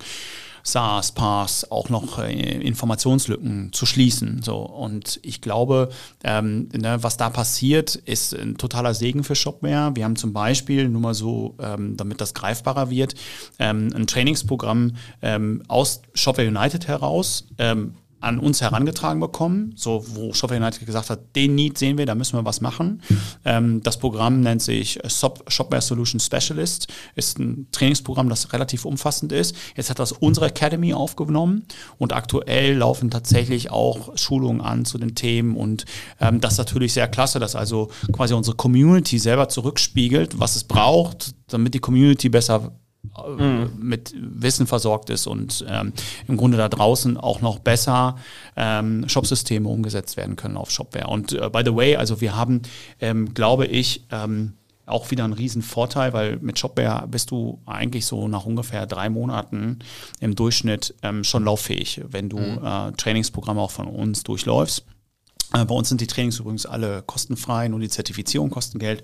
C: SaaS, PaaS auch noch äh, Informationslücken zu schließen. So und ich glaube, ähm, ne, was da passiert, ist ein totaler Segen für Shopware. Wir haben zum Beispiel nur mal so, ähm, damit das greifbarer wird, ähm, ein Trainingsprogramm ähm, aus Shopware United heraus ähm, an uns herangetragen bekommen, so wo Shopware United gesagt hat, den Need sehen wir, da müssen wir was machen. Ähm, das Programm nennt sich Shopware Solution Specialist, ist ein Trainingsprogramm, das relativ umfassend ist. Jetzt hat das unsere Academy aufgenommen und aktuell laufen tatsächlich auch Schulungen an zu den Themen und ähm, das ist natürlich sehr klasse, dass also quasi unsere Community selber zurückspiegelt, was es braucht, damit die Community besser mhm. mit Wissen versorgt ist und ähm, im Grunde da draußen auch noch besser ähm, Shopsysteme umgesetzt werden können auf Shopware. Und äh, by the way, also wir haben, ähm, glaube ich, ähm, auch wieder einen riesen Vorteil, weil mit Shopware bist du eigentlich so nach ungefähr drei Monaten im Durchschnitt ähm, schon lauffähig, wenn du mhm. äh, Trainingsprogramme auch von uns durchläufst. Äh, bei uns sind die Trainings übrigens alle kostenfrei, nur die Zertifizierung kostet Geld.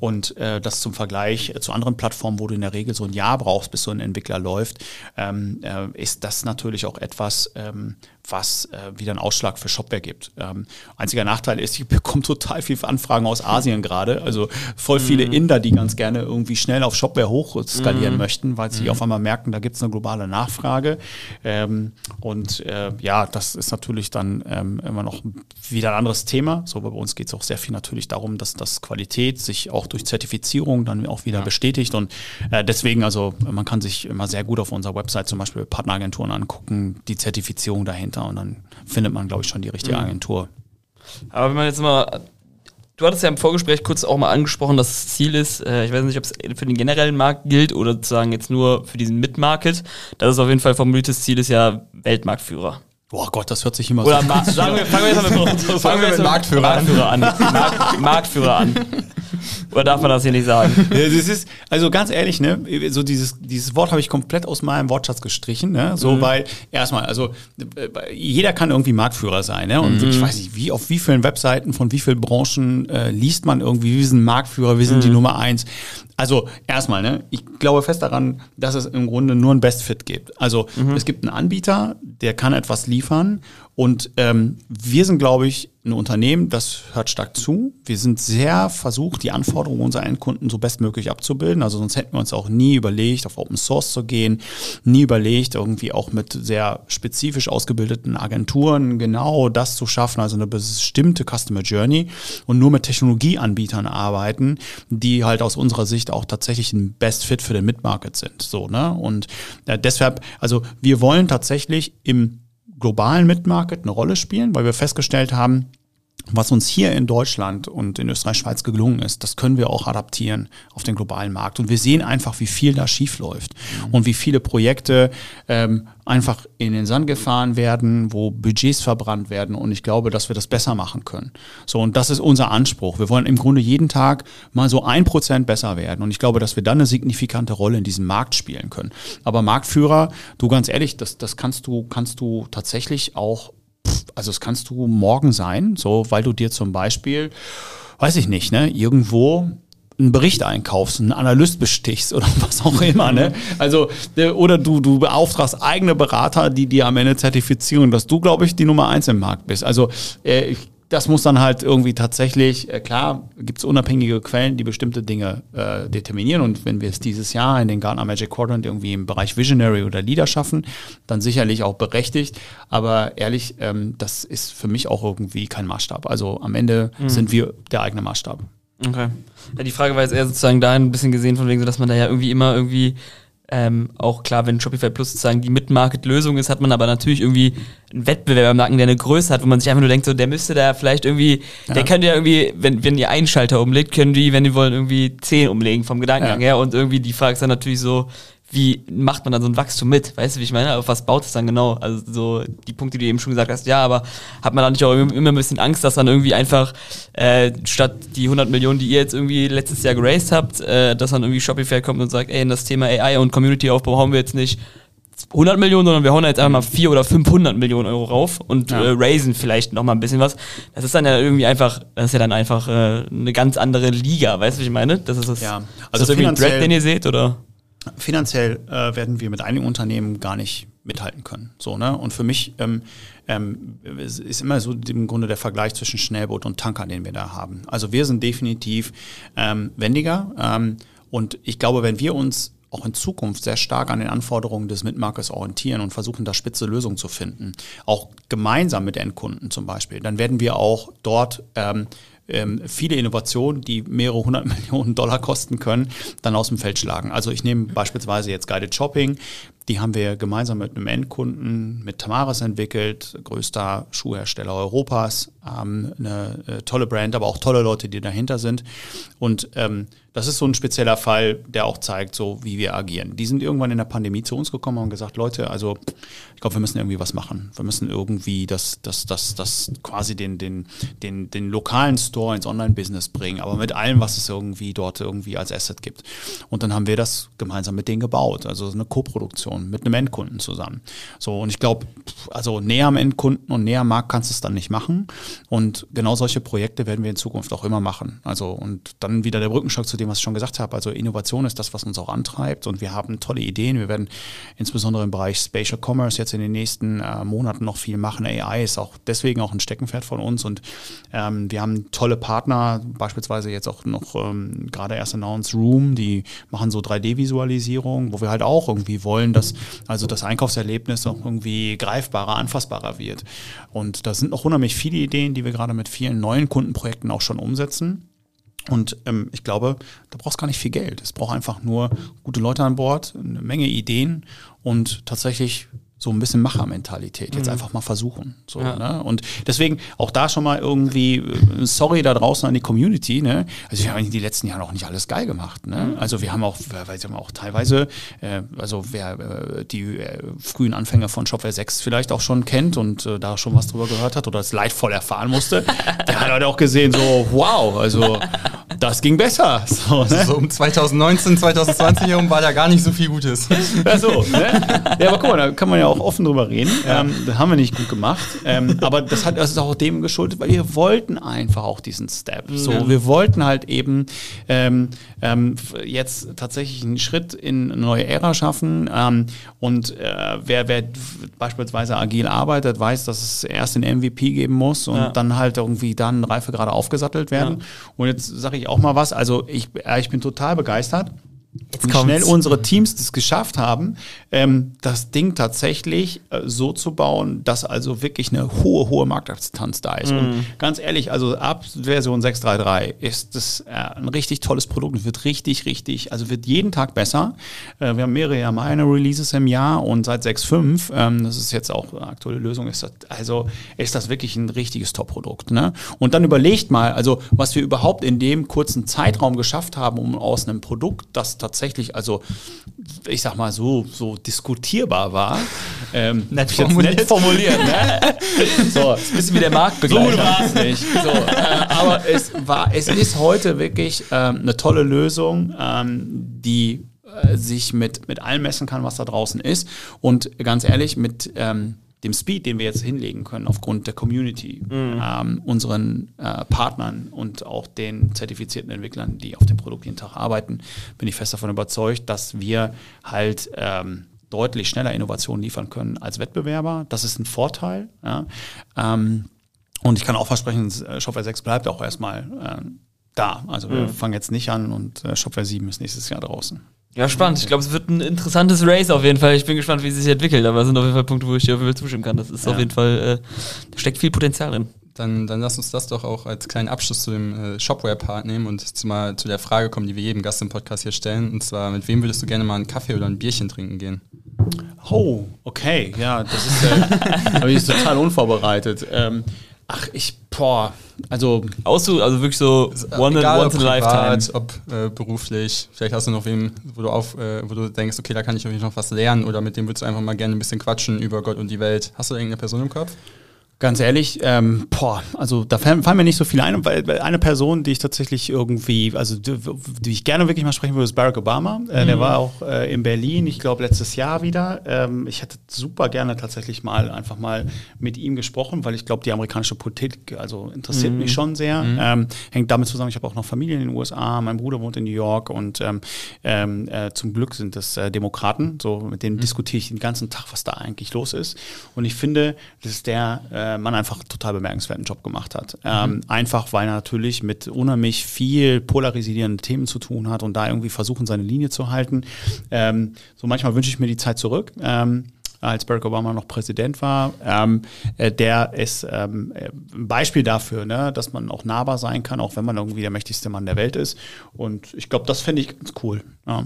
C: Und äh, das zum Vergleich äh, zu anderen Plattformen, wo du in der Regel so ein Jahr brauchst, bis so ein Entwickler läuft, ähm, äh, ist das natürlich auch etwas, ähm, was äh, wieder einen Ausschlag für Shopware gibt. Ähm, einziger Nachteil ist, ich bekomme total viele Anfragen aus Asien gerade. Also voll viele mhm. Inder, die ganz gerne irgendwie schnell auf Shopware hochskalieren mhm. möchten, weil sie mhm. auf einmal merken, da gibt es eine globale Nachfrage. Ähm, und äh, ja, das ist natürlich dann ähm, immer noch wieder ein anderes Thema. So bei uns geht es auch sehr viel natürlich darum, dass das Qualität sich auch durch Zertifizierung dann auch wieder ja. bestätigt. Und äh, deswegen, also man kann sich immer sehr gut auf unserer Website zum Beispiel Partneragenturen angucken, die Zertifizierung dahinter weiter und dann findet man, glaube ich, schon die richtige mhm. Agentur.
D: Aber wenn man jetzt mal Du hattest ja im Vorgespräch kurz auch mal angesprochen, dass das Ziel ist, äh, ich weiß nicht, ob es für den generellen Markt gilt oder sozusagen jetzt nur für diesen Mid-Market. Das ist auf jeden Fall formuliertes Ziel ist ja Weltmarktführer.
C: Boah Gott, das hört sich immer
D: Oder so an. Sagen wir, fangen wir jetzt mal mit, fangen wir mit Marktführer, Marktführer an. Markt, Marktführer an. Oder darf man das hier nicht sagen?
C: Das ist, also ganz ehrlich, ne, so dieses, dieses Wort habe ich komplett aus meinem Wortschatz gestrichen, ne? So, mhm. weil, erstmal, also jeder kann irgendwie Marktführer sein, ne? Und mhm. ich weiß nicht, wie auf wie vielen Webseiten von wie vielen Branchen äh, liest man irgendwie, wir sind Marktführer, wir sind mhm. die Nummer eins. Also erstmal, ne, ich glaube fest daran, dass es im Grunde nur ein Best Fit gibt. Also mhm. es gibt einen Anbieter, der kann etwas liefern und ähm, wir sind, glaube ich, ein Unternehmen, das hört stark zu. Wir sind sehr versucht, die Anforderungen unserer Endkunden so bestmöglich abzubilden. Also sonst hätten wir uns auch nie überlegt, auf Open Source zu gehen, nie überlegt, irgendwie auch mit sehr spezifisch ausgebildeten Agenturen genau das zu schaffen, also eine bestimmte Customer Journey und nur mit Technologieanbietern arbeiten, die halt aus unserer Sicht auch tatsächlich ein Best Fit für den Mid-Market sind. So, ne? Und äh, deshalb, also wir wollen tatsächlich im globalen Mid-Market eine Rolle spielen, weil wir festgestellt haben, was uns hier in Deutschland und in Österreich, Schweiz gelungen ist, das können wir auch adaptieren auf den globalen Markt. Und wir sehen einfach, wie viel da schief läuft mhm. und wie viele Projekte ähm, einfach in den Sand gefahren werden, wo Budgets verbrannt werden. Und ich glaube, dass wir das besser machen können. So, und das ist unser Anspruch. Wir wollen im Grunde jeden Tag mal so ein Prozent besser werden. Und ich glaube, dass wir dann eine signifikante Rolle in diesem Markt spielen können. Aber Marktführer, du ganz ehrlich, das, das kannst du, kannst du tatsächlich auch also das kannst du morgen sein, so weil du dir zum Beispiel, weiß ich nicht, ne, irgendwo einen Bericht einkaufst, einen Analyst bestichst oder was auch immer, ne? Also, äh, oder du, du beauftragst eigene Berater, die dir am Ende zertifizieren, dass du, glaube ich, die Nummer eins im Markt bist. Also, äh, ich das muss dann halt irgendwie tatsächlich, äh, klar, gibt es unabhängige Quellen, die bestimmte Dinge äh, determinieren. Und wenn wir es dieses Jahr in den Gartner Magic Quadrant irgendwie im Bereich Visionary oder Leader schaffen, dann sicherlich auch berechtigt. Aber ehrlich, ähm, das ist für mich auch irgendwie kein Maßstab. Also am Ende mhm. sind wir der eigene Maßstab.
D: Okay. Ja, die Frage war jetzt eher sozusagen dahin ein bisschen gesehen, von wegen so, dass man da ja irgendwie immer irgendwie ähm, auch klar, wenn Shopify Plus sozusagen die Mid-Market-Lösung ist, hat man aber natürlich irgendwie einen Wettbewerber im Nacken, der eine Größe hat, wo man sich einfach nur denkt, so, der müsste da vielleicht irgendwie, ja. der könnte ja irgendwie, wenn, wenn ihr einen Schalter umlegt, können die, wenn die wollen, irgendwie zehn umlegen vom Gedankengang ja. her. Und irgendwie die Frage ist dann natürlich so, wie macht man dann so ein Wachstum mit? Weißt du, wie ich meine? Auf was baut es dann genau? Also so die Punkte, die du eben schon gesagt hast, ja, aber hat man da nicht auch immer ein bisschen Angst, dass dann irgendwie einfach äh, statt die 100 Millionen, die ihr jetzt irgendwie letztes Jahr geraced habt, äh, dass dann irgendwie Shopify kommt und sagt, ey, in das Thema AI und Community-Aufbau hauen wir jetzt nicht 100 Millionen, sondern wir hauen jetzt einfach mal 400 oder 500 Millionen Euro rauf und ja. äh, raisen vielleicht noch mal ein bisschen was. Das ist dann ja irgendwie einfach, das ist ja dann einfach äh, eine ganz andere Liga, weißt du, wie ich meine? Das ist das,
C: ja.
D: also ist das irgendwie ein Track, den ihr seht, oder?
C: Finanziell äh, werden wir mit einigen Unternehmen gar nicht mithalten können. So, ne? Und für mich ähm, ähm, ist immer so im Grunde der Vergleich zwischen Schnellboot und Tanker, den wir da haben. Also wir sind definitiv ähm, wendiger. Ähm, und ich glaube, wenn wir uns auch in Zukunft sehr stark an den Anforderungen des Mitmarkers orientieren und versuchen, da spitze Lösungen zu finden, auch gemeinsam mit Endkunden zum Beispiel, dann werden wir auch dort ähm, ähm, viele Innovationen, die mehrere hundert Millionen Dollar kosten können, dann aus dem Feld schlagen. Also ich nehme beispielsweise jetzt Guided Shopping. Die haben wir gemeinsam mit einem Endkunden, mit Tamaris entwickelt, größter Schuhhersteller Europas, ähm, eine äh, tolle Brand, aber auch tolle Leute, die dahinter sind. Und ähm, das ist so ein spezieller Fall, der auch zeigt, so wie wir agieren. Die sind irgendwann in der Pandemie zu uns gekommen und gesagt, Leute, also ich glaube, wir müssen irgendwie was machen. Wir müssen irgendwie das, das, das, das quasi den, den, den, den lokalen Store ins Online-Business bringen, aber mit allem, was es irgendwie dort irgendwie als Asset gibt. Und dann haben wir das gemeinsam mit denen gebaut, also eine Co-Produktion mit einem Endkunden zusammen. So, und ich glaube, also näher am Endkunden und näher am Markt kannst du es dann nicht machen. Und genau solche Projekte werden wir in Zukunft auch immer machen. Also, und dann wieder der Brückenschlag zu dem, was ich schon gesagt habe. Also Innovation ist das, was uns auch antreibt und wir haben tolle Ideen. Wir werden insbesondere im Bereich Spatial Commerce jetzt in den nächsten äh, Monaten noch viel machen. AI ist auch deswegen auch ein Steckenpferd von uns und ähm, wir haben tolle Partner, beispielsweise jetzt auch noch ähm, gerade erst announced Room, die machen so 3D-Visualisierung, wo wir halt auch irgendwie wollen, dass also das Einkaufserlebnis auch irgendwie greifbarer, anfassbarer wird. Und da sind noch unheimlich viele Ideen, die wir gerade mit vielen neuen Kundenprojekten auch schon umsetzen. Und ähm, ich glaube, da brauchst gar nicht viel Geld. Es braucht einfach nur gute Leute an Bord, eine Menge Ideen und tatsächlich so ein bisschen Machermentalität. Jetzt mhm. einfach mal versuchen. So, ja. ne? Und deswegen auch da schon mal irgendwie, äh, sorry da draußen an die Community. Ne? Also wir haben in den letzten Jahren auch nicht alles geil gemacht. Ne? Mhm. Also wir haben auch, weil wir haben auch teilweise, äh, also wer äh, die äh, frühen Anfänge von Shopware 6 vielleicht auch schon kennt und äh, da schon was drüber gehört hat oder es leidvoll erfahren musste, der hat halt auch gesehen, so wow, also das ging besser. So,
B: ne? also so um 2019, 2020 herum war da gar nicht so viel Gutes.
C: Ja, so, ne? ja aber guck mal, da kann man ja auch offen drüber reden. Ähm, das haben wir nicht gut gemacht. Ähm, aber das, hat, das ist auch dem geschuldet, weil wir wollten einfach auch diesen Step. So, ja. wir wollten halt eben ähm, ähm jetzt tatsächlich einen Schritt in eine neue Ära schaffen. Ähm, und äh, wer, wer beispielsweise agil arbeitet, weiß, dass es erst den MVP geben muss und ja. dann halt irgendwie dann Reife gerade aufgesattelt werden. Ja. Und jetzt sage ich auch mal was. Also ich, ich bin total begeistert. Jetzt wie schnell unsere Teams das geschafft haben, ähm, das Ding tatsächlich äh, so zu bauen, dass also wirklich eine hohe, hohe Marktakzeptanz da ist. Mm. Und ganz ehrlich, also ab Version 6.3.3 ist das äh, ein richtig tolles Produkt und wird richtig, richtig, also wird jeden Tag besser. Äh, wir haben mehrere meine Releases im Jahr und seit 6.5, ähm, das ist jetzt auch eine aktuelle Lösung, ist das, also ist das wirklich ein richtiges Top-Produkt. Ne? Und dann überlegt mal, also was wir überhaupt in dem kurzen Zeitraum geschafft haben, um aus einem Produkt, das tatsächlich, also ich sag mal so, so diskutierbar war. Ähm,
D: nett formuliert. Nett formuliert ne?
C: so, ist ein bisschen wie der Marktbegleiter. So war es nicht. So, äh, aber es, war, es ist heute wirklich ähm, eine tolle Lösung, ähm, die äh, sich mit, mit allem messen kann, was da draußen ist. Und ganz ehrlich, mit ähm, dem Speed, den wir jetzt hinlegen können aufgrund der Community, mhm. ähm, unseren äh, Partnern und auch den zertifizierten Entwicklern, die auf dem Produkt jeden Tag arbeiten, bin ich fest davon überzeugt, dass wir halt ähm, deutlich schneller Innovationen liefern können als Wettbewerber. Das ist ein Vorteil. Ja. Ähm, und ich kann auch versprechen, äh, Shopware 6 bleibt auch erstmal äh, da. Also wir mhm. fangen jetzt nicht an und äh, Shopware 7 ist nächstes Jahr draußen.
D: Ja, spannend. Ich glaube, es wird ein interessantes Race auf jeden Fall. Ich bin gespannt, wie es sich entwickelt, aber es sind auf jeden Fall Punkte, wo ich dir auf jeden Fall zustimmen kann. Das ist ja. auf jeden Fall, äh, da steckt viel Potenzial drin.
B: Dann, dann lass uns das doch auch als kleinen Abschluss zu dem äh, Shopware-Part nehmen und zu mal zu der Frage kommen, die wir jedem Gast im Podcast hier stellen. Und zwar, mit wem würdest du gerne mal einen Kaffee oder ein Bierchen trinken gehen?
C: Oh, okay. Ja, das ist, äh, habe ich total unvorbereitet. Ähm, ach, ich, boah, also.
D: Außer, also wirklich so
B: one egal, once in a lifetime. Ob äh, beruflich, vielleicht hast du noch wem, wo du auf, äh, wo du denkst, okay, da kann ich irgendwie noch was lernen oder mit dem würdest du einfach mal gerne ein bisschen quatschen über Gott und die Welt. Hast du irgendeine Person im Kopf?
C: Ganz ehrlich, ähm, boah, also da fallen, fallen mir nicht so viele ein, weil eine Person, die ich tatsächlich irgendwie, also die, die ich gerne wirklich mal sprechen würde, ist Barack Obama. Äh, Der mhm. war auch äh, in Berlin, ich glaube letztes Jahr wieder. Ähm, ich hätte super gerne tatsächlich mal einfach mal mit ihm gesprochen, weil ich glaube, die amerikanische Politik, also interessiert mhm. mich schon sehr. Mhm. Ähm, hängt damit zusammen, ich habe auch noch Familie in den USA, mein Bruder wohnt in New York und ähm, ähm, äh, zum Glück sind das äh, Demokraten. So, mit denen mhm. diskutiere ich den ganzen Tag, was da eigentlich los ist. Und ich finde, das ist der äh, äh, Mann einfach total bemerkenswerten Job gemacht hat. Ähm, mhm. Einfach, weil er natürlich mit unheimlich viel polarisierenden Themen zu tun hat und da irgendwie versuchen, seine Linie zu halten. Ähm, so manchmal wünsche ich mir die Zeit zurück. Ähm, als Barack Obama noch Präsident war, ähm, äh, der ist ähm, ein Beispiel dafür, ne, dass man auch nahbar sein kann, auch wenn man irgendwie der mächtigste Mann der Welt ist. Und ich glaube, das finde ich ganz cool. Ja.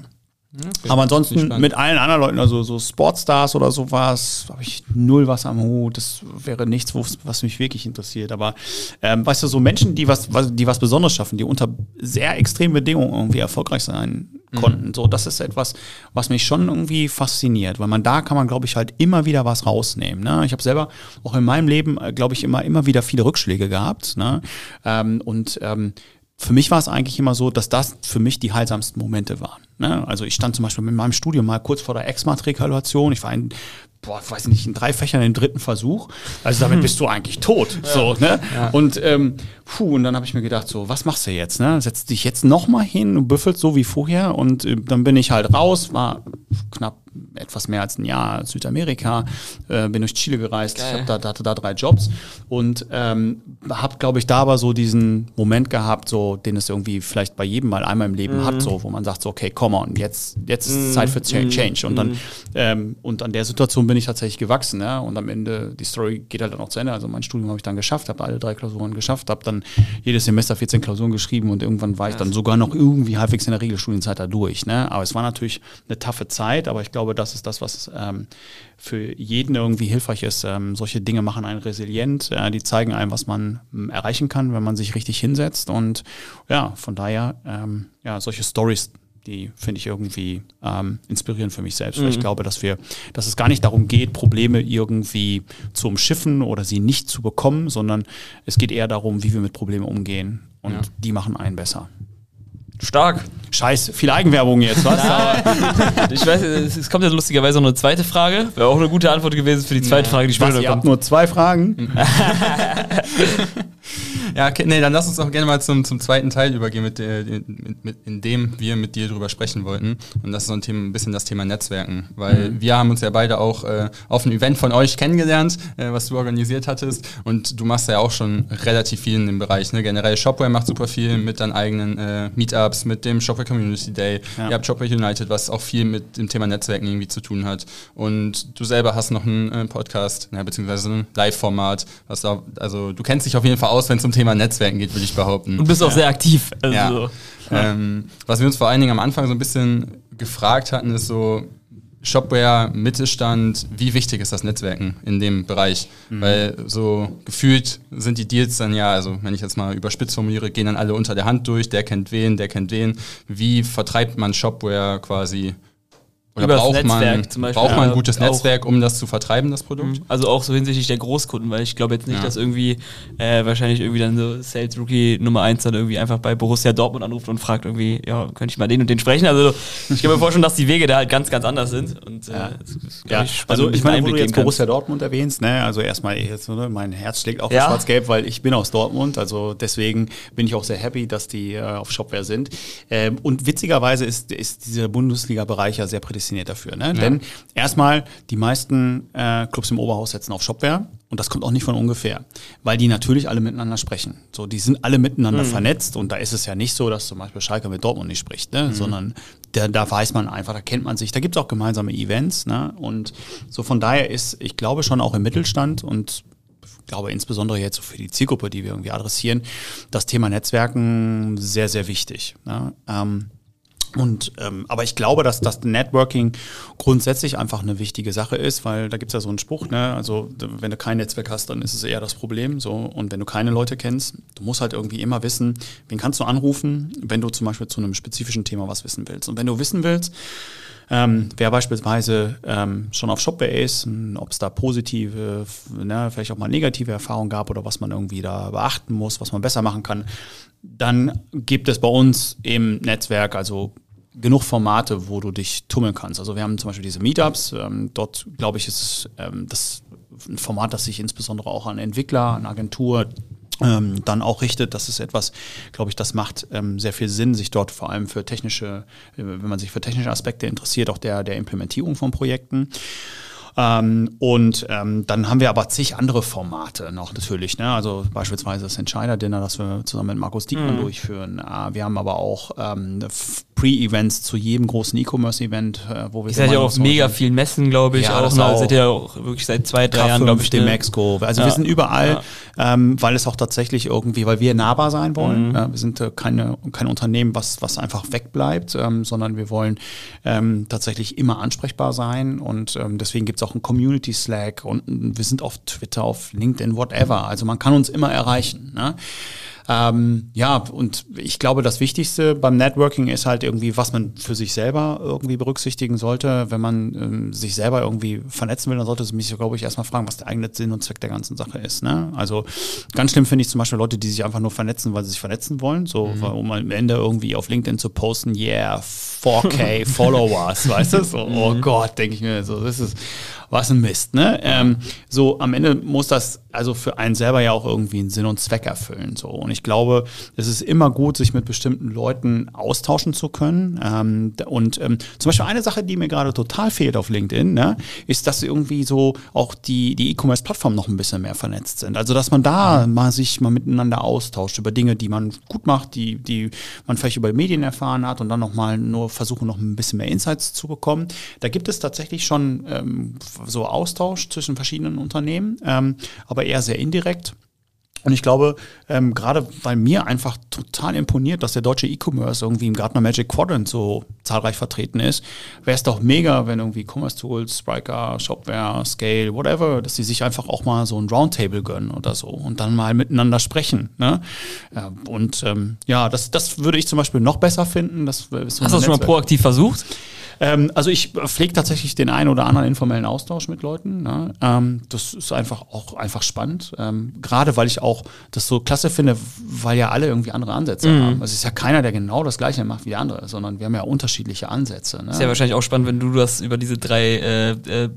C: Okay. Aber ansonsten mit allen anderen Leuten, also so Sportstars oder sowas, habe ich null was am Hut. Das wäre nichts, was mich wirklich interessiert. Aber ähm, weißt du, so Menschen, die was, die was Besonderes schaffen, die unter sehr extremen Bedingungen irgendwie erfolgreich sein mhm. konnten, mhm. so das ist etwas, was mich schon irgendwie fasziniert, weil man da kann man, glaube ich, halt immer wieder was rausnehmen. Ne? Ich habe selber auch in meinem Leben, äh, glaube ich, immer immer wieder viele Rückschläge gehabt. Ne? Ähm, und ähm, für mich war es eigentlich immer so, dass das für mich die heilsamsten Momente waren. Ne? Also ich stand zum Beispiel mit meinem Studium mal kurz vor der Exmatrikulation. Ich war in boah, weiß nicht, in drei Fächern den dritten Versuch. Also damit bist du eigentlich tot. Ja. So, ne? Ja. Und ähm, puh, und dann habe ich mir gedacht, so, was machst du jetzt? Ne? Setzt dich jetzt nochmal hin und büffelst so wie vorher. Und äh, dann bin ich halt raus, war knapp etwas mehr als ein Jahr Südamerika, äh, bin durch Chile gereist, Geil. ich da, hatte da drei Jobs und ähm, habe, glaube ich, da aber so diesen Moment gehabt, so den es irgendwie vielleicht bei jedem mal einmal im Leben mhm. hat, so wo man sagt, so okay, komm on, jetzt jetzt ist mhm. Zeit für mhm. Change und dann mhm. ähm, und an der Situation bin ich tatsächlich gewachsen, ja? und am Ende die Story geht halt dann auch zu Ende. Also mein Studium habe ich dann geschafft, habe alle drei Klausuren geschafft, habe dann jedes Semester 14 Klausuren geschrieben und irgendwann war ich dann sogar noch irgendwie halbwegs in der Regelstudienzeit da durch. Ne? Aber es war natürlich eine taffe Zeit, aber ich glaube, das ist das, was ähm, für jeden irgendwie hilfreich ist. Ähm, solche Dinge machen einen resilient, äh, die zeigen einem, was man ähm, erreichen kann, wenn man sich richtig hinsetzt. Und ja, von daher, ähm, ja, solche Stories die finde ich irgendwie ähm, inspirierend für mich selbst. Mhm. Weil ich mhm. glaube, dass wir, dass es gar nicht darum geht, Probleme irgendwie zu umschiffen oder sie nicht zu bekommen, sondern es geht eher darum, wie wir mit Problemen umgehen. Und ja. die machen einen besser.
D: Stark.
C: Scheiß, viel Eigenwerbung jetzt, was?
D: ich weiß, es kommt ja lustigerweise noch eine zweite Frage. Wäre auch eine gute Antwort gewesen für die zweite Frage, die
C: später kommt. Ihr habt nur zwei Fragen.
B: Ja, okay, nee, dann lass uns auch gerne mal zum, zum zweiten Teil übergehen, mit, der, mit, mit, in dem wir mit dir drüber sprechen wollten. Und das ist so ein, Thema, ein bisschen das Thema Netzwerken. Weil mhm. wir haben uns ja beide auch äh, auf einem Event von euch kennengelernt, äh, was du organisiert hattest. Und du machst ja auch schon relativ viel in dem Bereich. Ne? Generell Shopware macht super viel mit deinen eigenen äh, Meetups, mit dem Shopware Community Day. Ja. Ihr habt Shopware United, was auch viel mit dem Thema Netzwerken irgendwie zu tun hat. Und du selber hast noch einen äh, Podcast, na, beziehungsweise ein Live-Format. Also du kennst dich auf jeden Fall aus, wenn es um Thema Netzwerken geht, würde ich behaupten.
D: Und bist auch ja. sehr aktiv. Also.
B: Ja. Ähm, was wir uns vor allen Dingen am Anfang so ein bisschen gefragt hatten, ist so, Shopware, Mittelstand, wie wichtig ist das Netzwerken in dem Bereich? Mhm. Weil so gefühlt sind die Deals dann ja, also wenn ich jetzt mal überspitzt formuliere, gehen dann alle unter der Hand durch, der kennt wen, der kennt wen. Wie vertreibt man Shopware quasi oder Übers braucht Netzwerk man, zum Beispiel. Braucht man ein gutes ja, Netzwerk, um das zu vertreiben, das Produkt? Mhm.
D: Also auch so hinsichtlich der Großkunden, weil ich glaube jetzt nicht, ja. dass irgendwie äh, wahrscheinlich irgendwie dann so Sales Rookie Nummer 1 dann irgendwie einfach bei Borussia Dortmund anruft und fragt irgendwie, ja, könnte ich mal den und den sprechen? Also ich kann mir vorstellen, dass die Wege da halt ganz, ganz anders sind. Und, äh,
C: ja. Ich also ich meine, wo du jetzt Borussia Dortmund erwähnst, ne, also erstmal jetzt, ne, mein Herz schlägt auch ja. schwarz-gelb, weil ich bin aus Dortmund, also deswegen bin ich auch sehr happy, dass die äh, auf Shopware sind. Ähm, und witzigerweise ist, ist dieser Bundesliga-Bereich ja sehr prädestiniert dafür, ne? Denn erstmal, die meisten äh, Clubs im Oberhaus setzen auf Shopware und das kommt auch nicht von ungefähr, weil die natürlich alle miteinander sprechen. So, die sind alle miteinander mhm. vernetzt und da ist es ja nicht so, dass zum Beispiel Schalke mit Dortmund nicht spricht, ne? Mhm. sondern da, da weiß man einfach, da kennt man sich, da gibt es auch gemeinsame Events ne? und so von daher ist, ich glaube schon auch im Mittelstand und ich glaube insbesondere jetzt für die Zielgruppe, die wir irgendwie adressieren, das Thema Netzwerken sehr, sehr wichtig. Ne? Ähm, und ähm, aber ich glaube, dass das Networking grundsätzlich einfach eine wichtige Sache ist, weil da gibt's ja so einen Spruch, ne? Also wenn du kein Netzwerk hast, dann ist es eher das Problem. So und wenn du keine Leute kennst, du musst halt irgendwie immer wissen, wen kannst du anrufen, wenn du zum Beispiel zu einem spezifischen Thema was wissen willst. Und wenn du wissen willst, ähm, wer beispielsweise ähm, schon auf Shopware ist, ob es da positive, ne, vielleicht auch mal negative Erfahrungen gab oder was man irgendwie da beachten muss, was man besser machen kann, dann gibt es bei uns im Netzwerk also genug Formate, wo du dich tummeln kannst. Also wir haben zum Beispiel diese Meetups. Ähm, dort, glaube ich, ist ähm, das ein Format, das sich insbesondere auch an Entwickler, an Agentur ähm, dann auch richtet. Das ist etwas, glaube ich, das macht ähm, sehr viel Sinn, sich dort vor allem für technische, äh, wenn man sich für technische Aspekte interessiert, auch der, der Implementierung von Projekten. Ähm, und ähm, dann haben wir aber zig andere Formate noch natürlich. Ne? Also beispielsweise das Entscheider-Dinner, das wir zusammen mit Markus Diekmann mhm. durchführen. Äh, wir haben aber auch ähm, Pre-Events zu jedem großen E-Commerce-Event,
D: äh, wo wir. Ihr seid ja auf mega vielen Messen, glaube ich, ja, auch. Ne? Auch seid ja auch wirklich seit zwei, drei Jahren, glaube ich.
C: Dem ne? Exco. Also ja. wir sind überall, ja. ähm, weil es auch tatsächlich irgendwie, weil wir nahbar sein wollen. Mhm. wir sind äh, keine, kein Unternehmen, was, was einfach wegbleibt, ähm, sondern wir wollen ähm, tatsächlich immer ansprechbar sein und ähm, deswegen gibt es auch einen Community Slack und wir sind auf Twitter, auf LinkedIn, whatever. Also man kann uns immer erreichen. Ne? Ähm, ja, und ich glaube, das Wichtigste beim Networking ist halt irgendwie, was man für sich selber irgendwie berücksichtigen sollte. Wenn man ähm, sich selber irgendwie vernetzen will, dann sollte man sich, glaube ich, erstmal fragen, was der eigene Sinn und Zweck der ganzen Sache ist. Ne? Also ganz schlimm finde ich zum Beispiel Leute, die sich einfach nur vernetzen, weil sie sich vernetzen wollen, so mhm. um am Ende irgendwie auf LinkedIn zu posten, yeah, 4K Followers, weißt du? So, oh mhm. Gott, denke ich mir, so, das ist was ein Mist, ne? Ähm, so, am Ende muss das also für einen selber ja auch irgendwie einen Sinn und Zweck erfüllen. So. Und ich glaube, es ist immer gut, sich mit bestimmten Leuten austauschen zu können. Ähm, und ähm, zum Beispiel eine Sache, die mir gerade total fehlt auf LinkedIn, ne, ist, dass irgendwie so auch die, die E-Commerce-Plattformen noch ein bisschen mehr vernetzt sind. Also, dass man da mhm. mal sich mal miteinander austauscht über Dinge, die man gut macht, die, die man vielleicht über Medien erfahren hat und dann nochmal nur versuchen, noch ein bisschen mehr Insights zu bekommen. Da gibt es tatsächlich schon ähm, so Austausch zwischen verschiedenen Unternehmen, ähm, aber eher sehr indirekt. Und ich glaube, ähm, gerade weil mir einfach total imponiert, dass der deutsche E-Commerce irgendwie im Gartner Magic Quadrant so zahlreich vertreten ist, wäre es doch mega, wenn irgendwie Commerce Tools, Spriker, Shopware, Scale, whatever, dass die sich einfach auch mal so ein Roundtable gönnen oder so und dann mal miteinander sprechen. Ne? Und ähm, ja, das, das würde ich zum Beispiel noch besser finden. Das
D: Hast du das schon mal proaktiv versucht?
C: Ähm, also ich pflege tatsächlich den einen oder anderen informellen Austausch mit Leuten. Ne? Ähm, das ist einfach auch einfach spannend. Ähm, Gerade weil ich auch das so klasse finde, weil ja alle irgendwie andere Ansätze mhm. haben. Also es ist ja keiner, der genau das gleiche macht wie der andere, sondern wir haben ja unterschiedliche Ansätze. Ne?
D: Ist ja wahrscheinlich auch spannend, wenn du das über diese drei äh, äh,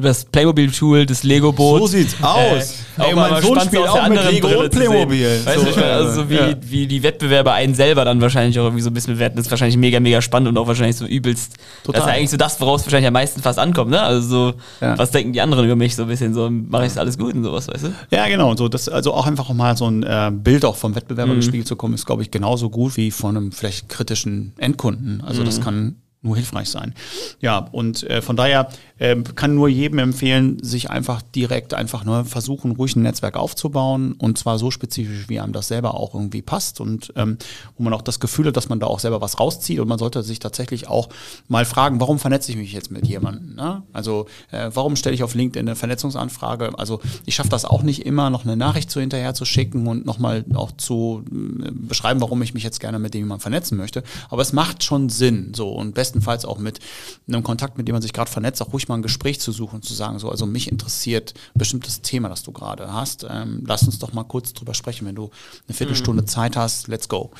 D: das Playmobil-Tool, das Lego-Boot.
C: So sieht's äh, aus.
D: Äh, Ey, mein Sohn spielt auch mit Lego Brille und Playmobil. Weißt so, du, also so wie, ja. wie die Wettbewerber einen selber dann wahrscheinlich auch irgendwie so ein bisschen bewerten, das ist wahrscheinlich mega, mega spannend und auch wahrscheinlich so übelst. Total. Das ist ja eigentlich so das, woraus wahrscheinlich am meisten fast ankommt, ne? Also so, ja. was denken die anderen über mich so ein bisschen, so mache ich alles gut und sowas, weißt du?
C: Ja, genau. So, das, also auch einfach mal so ein äh, Bild auch vom Wettbewerber mhm. gespiegelt zu kommen, ist, glaube ich, genauso gut wie von einem vielleicht kritischen Endkunden. Also mhm. das kann nur hilfreich sein. Ja, und äh, von daher äh, kann nur jedem empfehlen, sich einfach direkt einfach nur versuchen, ruhig ein Netzwerk aufzubauen und zwar so spezifisch, wie einem das selber auch irgendwie passt und ähm, wo man auch das Gefühl hat, dass man da auch selber was rauszieht und man sollte sich tatsächlich auch mal fragen, warum vernetze ich mich jetzt mit jemandem? Ne? Also äh, warum stelle ich auf LinkedIn eine Vernetzungsanfrage? Also ich schaffe das auch nicht immer, noch eine Nachricht zu hinterher zu schicken und nochmal auch zu äh, beschreiben, warum ich mich jetzt gerne mit dem jemand vernetzen möchte. Aber es macht schon Sinn so und bestenfalls auch mit einem Kontakt, mit dem man sich gerade vernetzt, auch ruhig mal ein Gespräch zu suchen, zu sagen, so, also mich interessiert bestimmtes Thema, das du gerade hast. Ähm, lass uns doch mal kurz drüber sprechen. Wenn du eine Viertelstunde mhm. Zeit hast, let's go.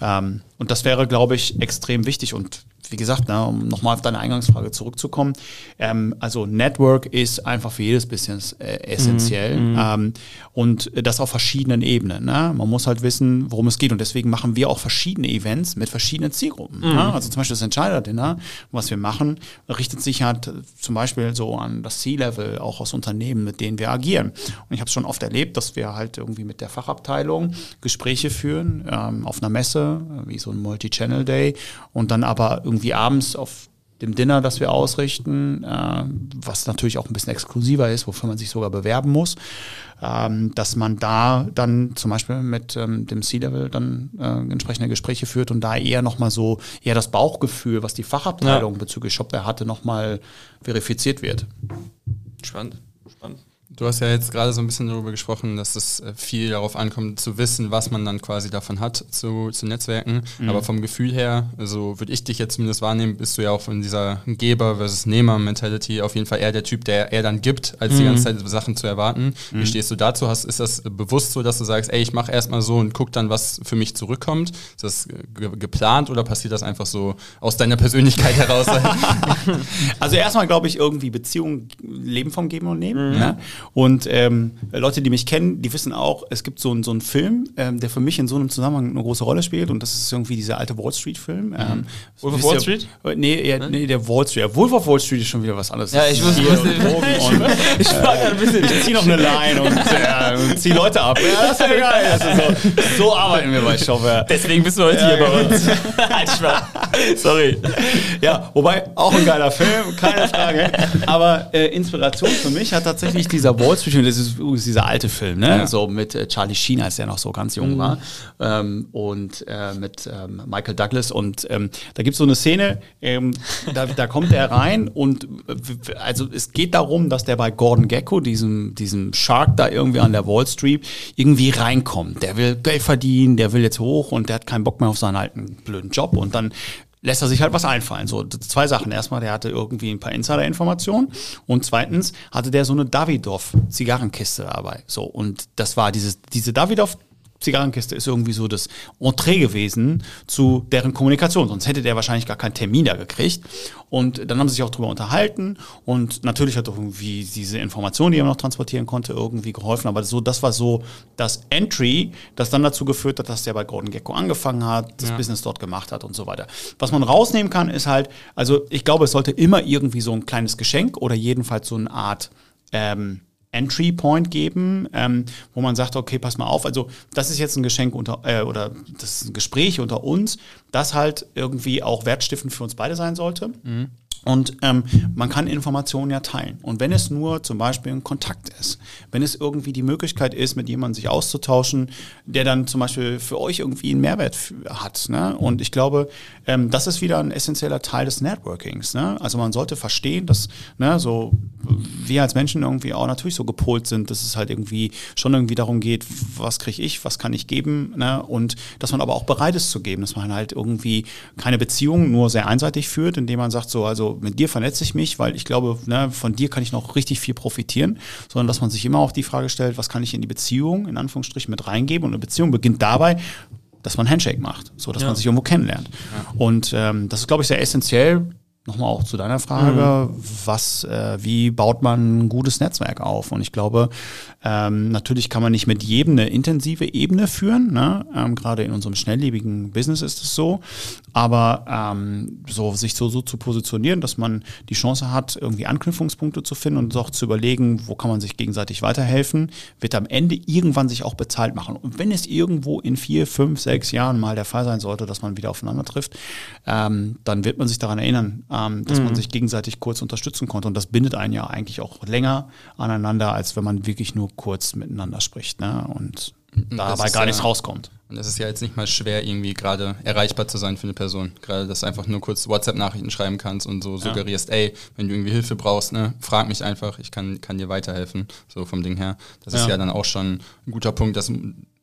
C: Ähm, und das wäre, glaube ich, extrem wichtig und wie gesagt, ne, um nochmal auf deine Eingangsfrage zurückzukommen, ähm, also Network ist einfach für jedes Business äh, essentiell mm, mm. Ähm, und das auf verschiedenen Ebenen. Ne? Man muss halt wissen, worum es geht und deswegen machen wir auch verschiedene Events mit verschiedenen Zielgruppen. Mm. Ne? Also zum Beispiel das Entscheider-Dinner, was wir machen, richtet sich halt zum Beispiel so an das C-Level, auch aus Unternehmen, mit denen wir agieren. Und ich habe es schon oft erlebt, dass wir halt irgendwie mit der Fachabteilung Gespräche führen ähm, auf einer Messe, wie so ein Multi-Channel Day und dann aber irgendwie irgendwie abends auf dem Dinner, das wir ausrichten, äh, was natürlich auch ein bisschen exklusiver ist, wofür man sich sogar bewerben muss, ähm, dass man da dann zum Beispiel mit ähm, dem C-Level dann äh, entsprechende Gespräche führt und da eher nochmal so, eher das Bauchgefühl, was die Fachabteilung ja. bezüglich Shopware hatte, nochmal verifiziert wird.
D: Spannend, spannend.
B: Du hast ja jetzt gerade so ein bisschen darüber gesprochen, dass es äh, viel darauf ankommt, zu wissen, was man dann quasi davon hat zu, zu Netzwerken. Mhm. Aber vom Gefühl her, also würde ich dich jetzt zumindest wahrnehmen, bist du ja auch von dieser Geber versus Nehmer-Mentality auf jeden Fall eher der Typ, der eher dann gibt, als mhm. die ganze Zeit Sachen zu erwarten. Mhm. Wie stehst du dazu? Hast, ist das bewusst so, dass du sagst, ey, ich mache erstmal so und guck dann, was für mich zurückkommt? Ist das ge geplant oder passiert das einfach so aus deiner Persönlichkeit heraus?
C: also erstmal glaube ich irgendwie Beziehungen leben vom Geben und Nehmen. Mhm. Ne? Und ähm, Leute, die mich kennen, die wissen auch, es gibt so, so einen Film, ähm, der für mich in so einem Zusammenhang eine große Rolle spielt. Und das ist irgendwie dieser alte Wall Street-Film. Ähm,
D: mhm. Wolf of Wall Street?
C: Äh, nee, ja, nee, der Wall Street. Ja, Wolf of Wall Street ist schon wieder was anderes.
D: Ja, ich wusste, ich, wusste,
C: ich, ich, ein bisschen. Ich zieh noch eine Line und, äh, und zieh Leute ab. Ja, das ist ja geil. Also so, so arbeiten wir bei Shopware.
D: Deswegen bist du heute ja, hier bei uns.
C: Halt, Sorry. Ja, wobei auch ein geiler Film, keine Frage. Aber äh, Inspiration für mich hat tatsächlich dieser dieser Wall Street, das ist übrigens dieser alte Film, ne? Ja. So mit äh, Charlie Sheen, als der noch so ganz jung mhm. war. Ähm, und äh, mit ähm, Michael Douglas. Und ähm, da gibt es so eine Szene, ähm, da, da kommt er rein und äh, also es geht darum, dass der bei Gordon Gecko, diesem, diesem Shark da irgendwie an der Wall Street, irgendwie reinkommt. Der will Geld verdienen, der will jetzt hoch und der hat keinen Bock mehr auf seinen alten blöden Job. Und dann lässt er sich halt was einfallen. So zwei Sachen. Erstmal, der hatte irgendwie ein paar Insider-Informationen und zweitens hatte der so eine Davidoff-Zigarrenkiste dabei. So und das war dieses diese Davidoff Zigarrenkiste ist irgendwie so das Entree gewesen zu deren Kommunikation. Sonst hätte der wahrscheinlich gar keinen Termin da gekriegt. Und dann haben sie sich auch drüber unterhalten. Und natürlich hat irgendwie diese Information, die er noch transportieren konnte, irgendwie geholfen. Aber so, das war so das Entry, das dann dazu geführt hat, dass der bei Gordon Gecko angefangen hat, das ja. Business dort gemacht hat und so weiter. Was man rausnehmen kann, ist halt, also ich glaube, es sollte immer irgendwie so ein kleines Geschenk oder jedenfalls so eine Art, ähm, Entry Point geben, ähm, wo man sagt, okay, pass mal auf, also das ist jetzt ein Geschenk unter äh, oder das ist ein Gespräch unter uns, das halt irgendwie auch wertstiftend für uns beide sein sollte. Mhm. Und ähm, man kann Informationen ja teilen. Und wenn es nur zum Beispiel ein Kontakt ist, wenn es irgendwie die Möglichkeit ist, mit jemandem sich auszutauschen, der dann zum Beispiel für euch irgendwie einen Mehrwert hat. Ne? Und ich glaube, ähm, das ist wieder ein essentieller Teil des Networkings. Ne? Also man sollte verstehen, dass ne, so wir als Menschen irgendwie auch natürlich so gepolt sind, dass es halt irgendwie schon irgendwie darum geht, was kriege ich, was kann ich geben, ne? und dass man aber auch bereit ist zu geben, dass man halt irgendwie keine Beziehung nur sehr einseitig führt, indem man sagt so, also mit dir vernetze ich mich, weil ich glaube, ne, von dir kann ich noch richtig viel profitieren, sondern dass man sich immer auch die Frage stellt, was kann ich in die Beziehung in Anführungsstrichen mit reingeben und eine Beziehung beginnt dabei, dass man Handshake macht, so dass ja. man sich irgendwo kennenlernt. Ja. Und ähm, das ist, glaube ich, sehr essentiell, nochmal auch zu deiner Frage, mhm. was, äh, wie baut man ein gutes Netzwerk auf? Und ich glaube, ähm, natürlich kann man nicht mit jedem eine intensive Ebene führen. Ne? Ähm, Gerade in unserem schnelllebigen Business ist es so. Aber ähm, so sich so, so zu positionieren, dass man die Chance hat, irgendwie Anknüpfungspunkte zu finden und auch zu überlegen, wo kann man sich gegenseitig weiterhelfen, wird am Ende irgendwann sich auch bezahlt machen. Und wenn es irgendwo in vier, fünf, sechs Jahren mal der Fall sein sollte, dass man wieder aufeinander trifft, ähm, dann wird man sich daran erinnern, ähm, dass mhm. man sich gegenseitig kurz unterstützen konnte. Und das bindet einen ja eigentlich auch länger aneinander, als wenn man wirklich nur kurz miteinander spricht ne? und dabei gar nichts rauskommt.
B: Und es ist ja jetzt nicht mal schwer, irgendwie gerade erreichbar zu sein für eine Person. Gerade, dass du einfach nur kurz WhatsApp-Nachrichten schreiben kannst und so suggerierst, ja. ey, wenn du irgendwie Hilfe brauchst, ne, frag mich einfach, ich kann, kann dir weiterhelfen, so vom Ding her. Das ja. ist ja dann auch schon ein guter Punkt, dass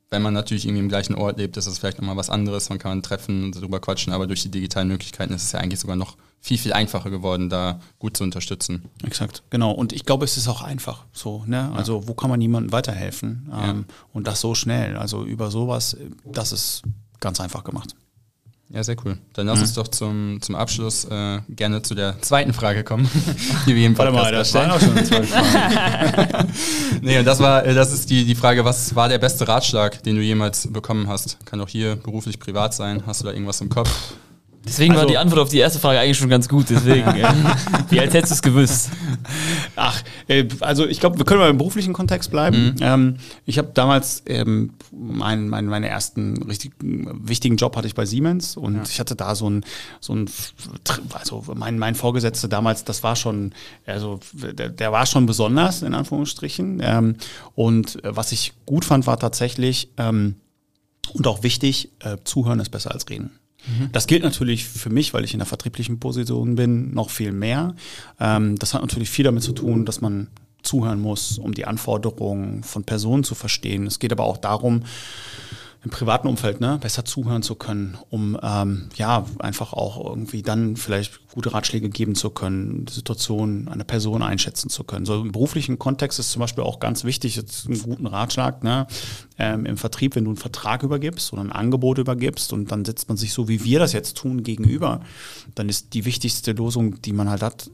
B: wenn man natürlich irgendwie im gleichen Ort lebt, ist das vielleicht nochmal was anderes, man kann man treffen und darüber quatschen, aber durch die digitalen Möglichkeiten ist es ja eigentlich sogar noch viel, viel einfacher geworden, da gut zu unterstützen.
C: Exakt, genau. Und ich glaube, es ist auch einfach so. Ne? Also ja. wo kann man jemandem weiterhelfen? Ja. Ähm, und das so schnell. Also über sowas, das ist ganz einfach gemacht.
B: Ja, sehr cool. Dann lass mhm. uns doch zum, zum Abschluss äh, gerne zu der zweiten Frage kommen, die wir im Podcast Warte mal, das war auch schon eine zweite Frage. nee, und das war, äh, das ist die, die Frage, was war der beste Ratschlag, den du jemals bekommen hast? Kann auch hier beruflich, privat sein. Hast du da irgendwas im Kopf?
D: Deswegen also, war die Antwort auf die erste Frage eigentlich schon ganz gut. Deswegen, wie als hättest du es gewusst.
C: Ach, äh, also ich glaube, wir können mal im beruflichen Kontext bleiben. Mhm. Ähm, ich habe damals ähm, mein, mein, meinen ersten richtig wichtigen Job hatte ich bei Siemens und ja. ich hatte da so ein, so ein also mein, mein Vorgesetzter damals, das war schon, also der, der war schon besonders in Anführungsstrichen. Ähm, und äh, was ich gut fand, war tatsächlich ähm, und auch wichtig, äh, zuhören ist besser als reden. Das gilt natürlich für mich, weil ich in der vertrieblichen Position bin, noch viel mehr. Ähm, das hat natürlich viel damit zu tun, dass man zuhören muss, um die Anforderungen von Personen zu verstehen. Es geht aber auch darum, im privaten Umfeld ne, besser zuhören zu können, um ähm, ja einfach auch irgendwie dann vielleicht gute Ratschläge geben zu können, die Situation einer Person einschätzen zu können. So im beruflichen Kontext ist zum Beispiel auch ganz wichtig, jetzt einen guten Ratschlag, ne, ähm, im Vertrieb, wenn du einen Vertrag übergibst oder ein Angebot übergibst und dann setzt man sich so, wie wir das jetzt tun, gegenüber, dann ist die wichtigste Losung, die man halt hat,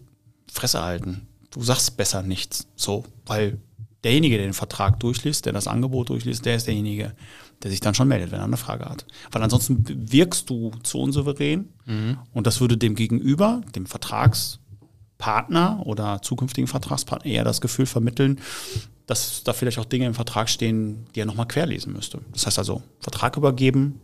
C: Fresse halten. Du sagst besser nichts, so, weil derjenige, der den Vertrag durchliest, der das Angebot durchliest, der ist derjenige, der sich dann schon meldet, wenn er eine Frage hat. Weil ansonsten wirkst du zu unsouverän mhm. und das würde dem Gegenüber, dem Vertragspartner oder zukünftigen Vertragspartner eher das Gefühl vermitteln, dass da vielleicht auch Dinge im Vertrag stehen, die er nochmal querlesen müsste. Das heißt also, Vertrag übergeben,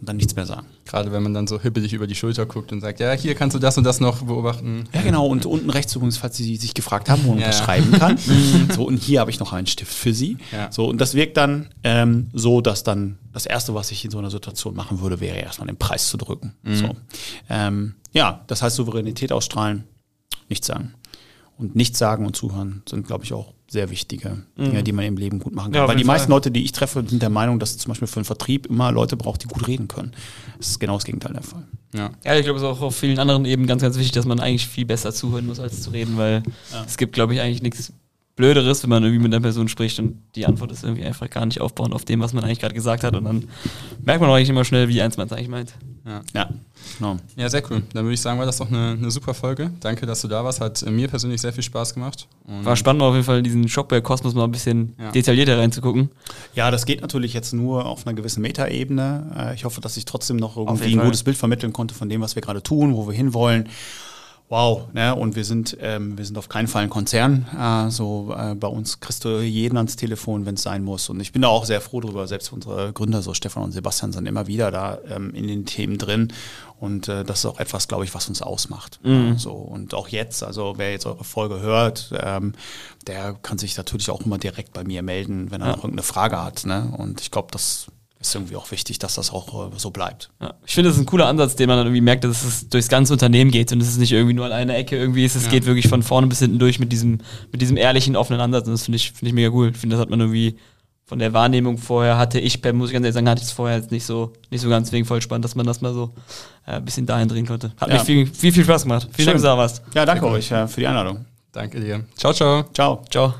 C: und dann nichts mehr sagen.
B: Gerade wenn man dann so hibbelig über die Schulter guckt und sagt, ja, hier kannst du das und das noch beobachten.
C: Ja, genau. Und unten rechts übrigens, falls Sie sich gefragt haben, wo man
B: Ja.
C: unterschreiben kann. so, und hier habe ich noch einen Stift für Sie.
B: Ja.
C: So, und das wirkt dann ähm, so, dass dann das Erste, was ich in so einer Situation machen würde, wäre erstmal den Preis zu drücken. So. Ähm, ja, das heißt Souveränität ausstrahlen, nichts sagen. Und nichts sagen und zuhören sind, glaube ich, auch sehr wichtige Dinge, die man im Leben gut machen kann.
D: Ja,
C: Weil die meisten. Leute, die ich treffe, sind der Meinung, dass zum Beispiel für den Vertrieb immer Leute braucht, die gut reden können. Das ist genau das Gegenteil der Fall.
B: Ja.
D: Ja, ich glaube, es ist auch auf vielen anderen Ebenen ganz, ganz wichtig, dass man eigentlich viel besser zuhören muss, als zu reden, weil es gibt, glaube ich, eigentlich nichts Blöderes, wenn man irgendwie mit einer Person spricht und die Antwort ist irgendwie einfach gar nicht aufbauend auf dem, was man eigentlich gerade gesagt hat und dann merkt man auch eigentlich immer schnell, wie eins man es eigentlich meint.
C: Ja, genau.
B: Ja, sehr cool. Dann würde ich sagen, war das doch eine, eine super Folge. Danke, dass du da warst. Hat äh, mir persönlich sehr viel Spaß gemacht. Und
D: War spannend, auf jeden Fall in diesen Shopware-Kosmos mal ein bisschen
B: Ja.
D: detaillierter reinzugucken.
C: Ja, das geht natürlich jetzt nur auf einer gewissen Metaebene. Äh, Ich hoffe, dass ich trotzdem noch irgendwie ein gutes Bild vermitteln konnte von dem, was wir gerade tun, wo wir hinwollen. Wow, ne? und wir sind, ähm, wir sind auf keinen Fall ein Konzern. Äh, so äh, bei uns kriegst du jeden ans Telefon, wenn es sein muss. Und ich bin da auch sehr froh drüber. Selbst unsere Gründer, so Stefan und Sebastian, sind immer wieder da ähm, in den Themen drin. Und äh, das ist auch etwas, glaube ich, was uns ausmacht. Ja, so und auch jetzt, also wer jetzt eure Folge hört, ähm, der kann sich natürlich auch immer direkt bei mir melden, wenn er noch irgendeine Frage hat. Ne? Und ich glaube, das ist irgendwie auch wichtig, dass das auch äh, so bleibt.
D: Ja. Ich finde, das ist ein cooler Ansatz, den man dann irgendwie merkt, dass es durchs ganze Unternehmen geht und es ist nicht irgendwie nur an einer Ecke irgendwie, ist, es geht wirklich von vorne bis hinten durch mit diesem, mit diesem ehrlichen, offenen Ansatz und das finde ich, finde ich mega cool. Ich finde, das hat man irgendwie von der Wahrnehmung vorher hatte ich, per muss ich ganz ehrlich sagen, hatte ich es vorher jetzt nicht so, nicht so ganz, deswegen voll spannend, dass man das mal so äh, ein bisschen dahin drehen konnte. Hat
C: Ja.
D: mir viel, viel, viel Spaß gemacht. Vielen Dank, dass du da warst.
C: Ja, danke euch äh, für die Einladung.
B: Danke dir. Ciao, ciao.
C: Ciao.
D: Ciao.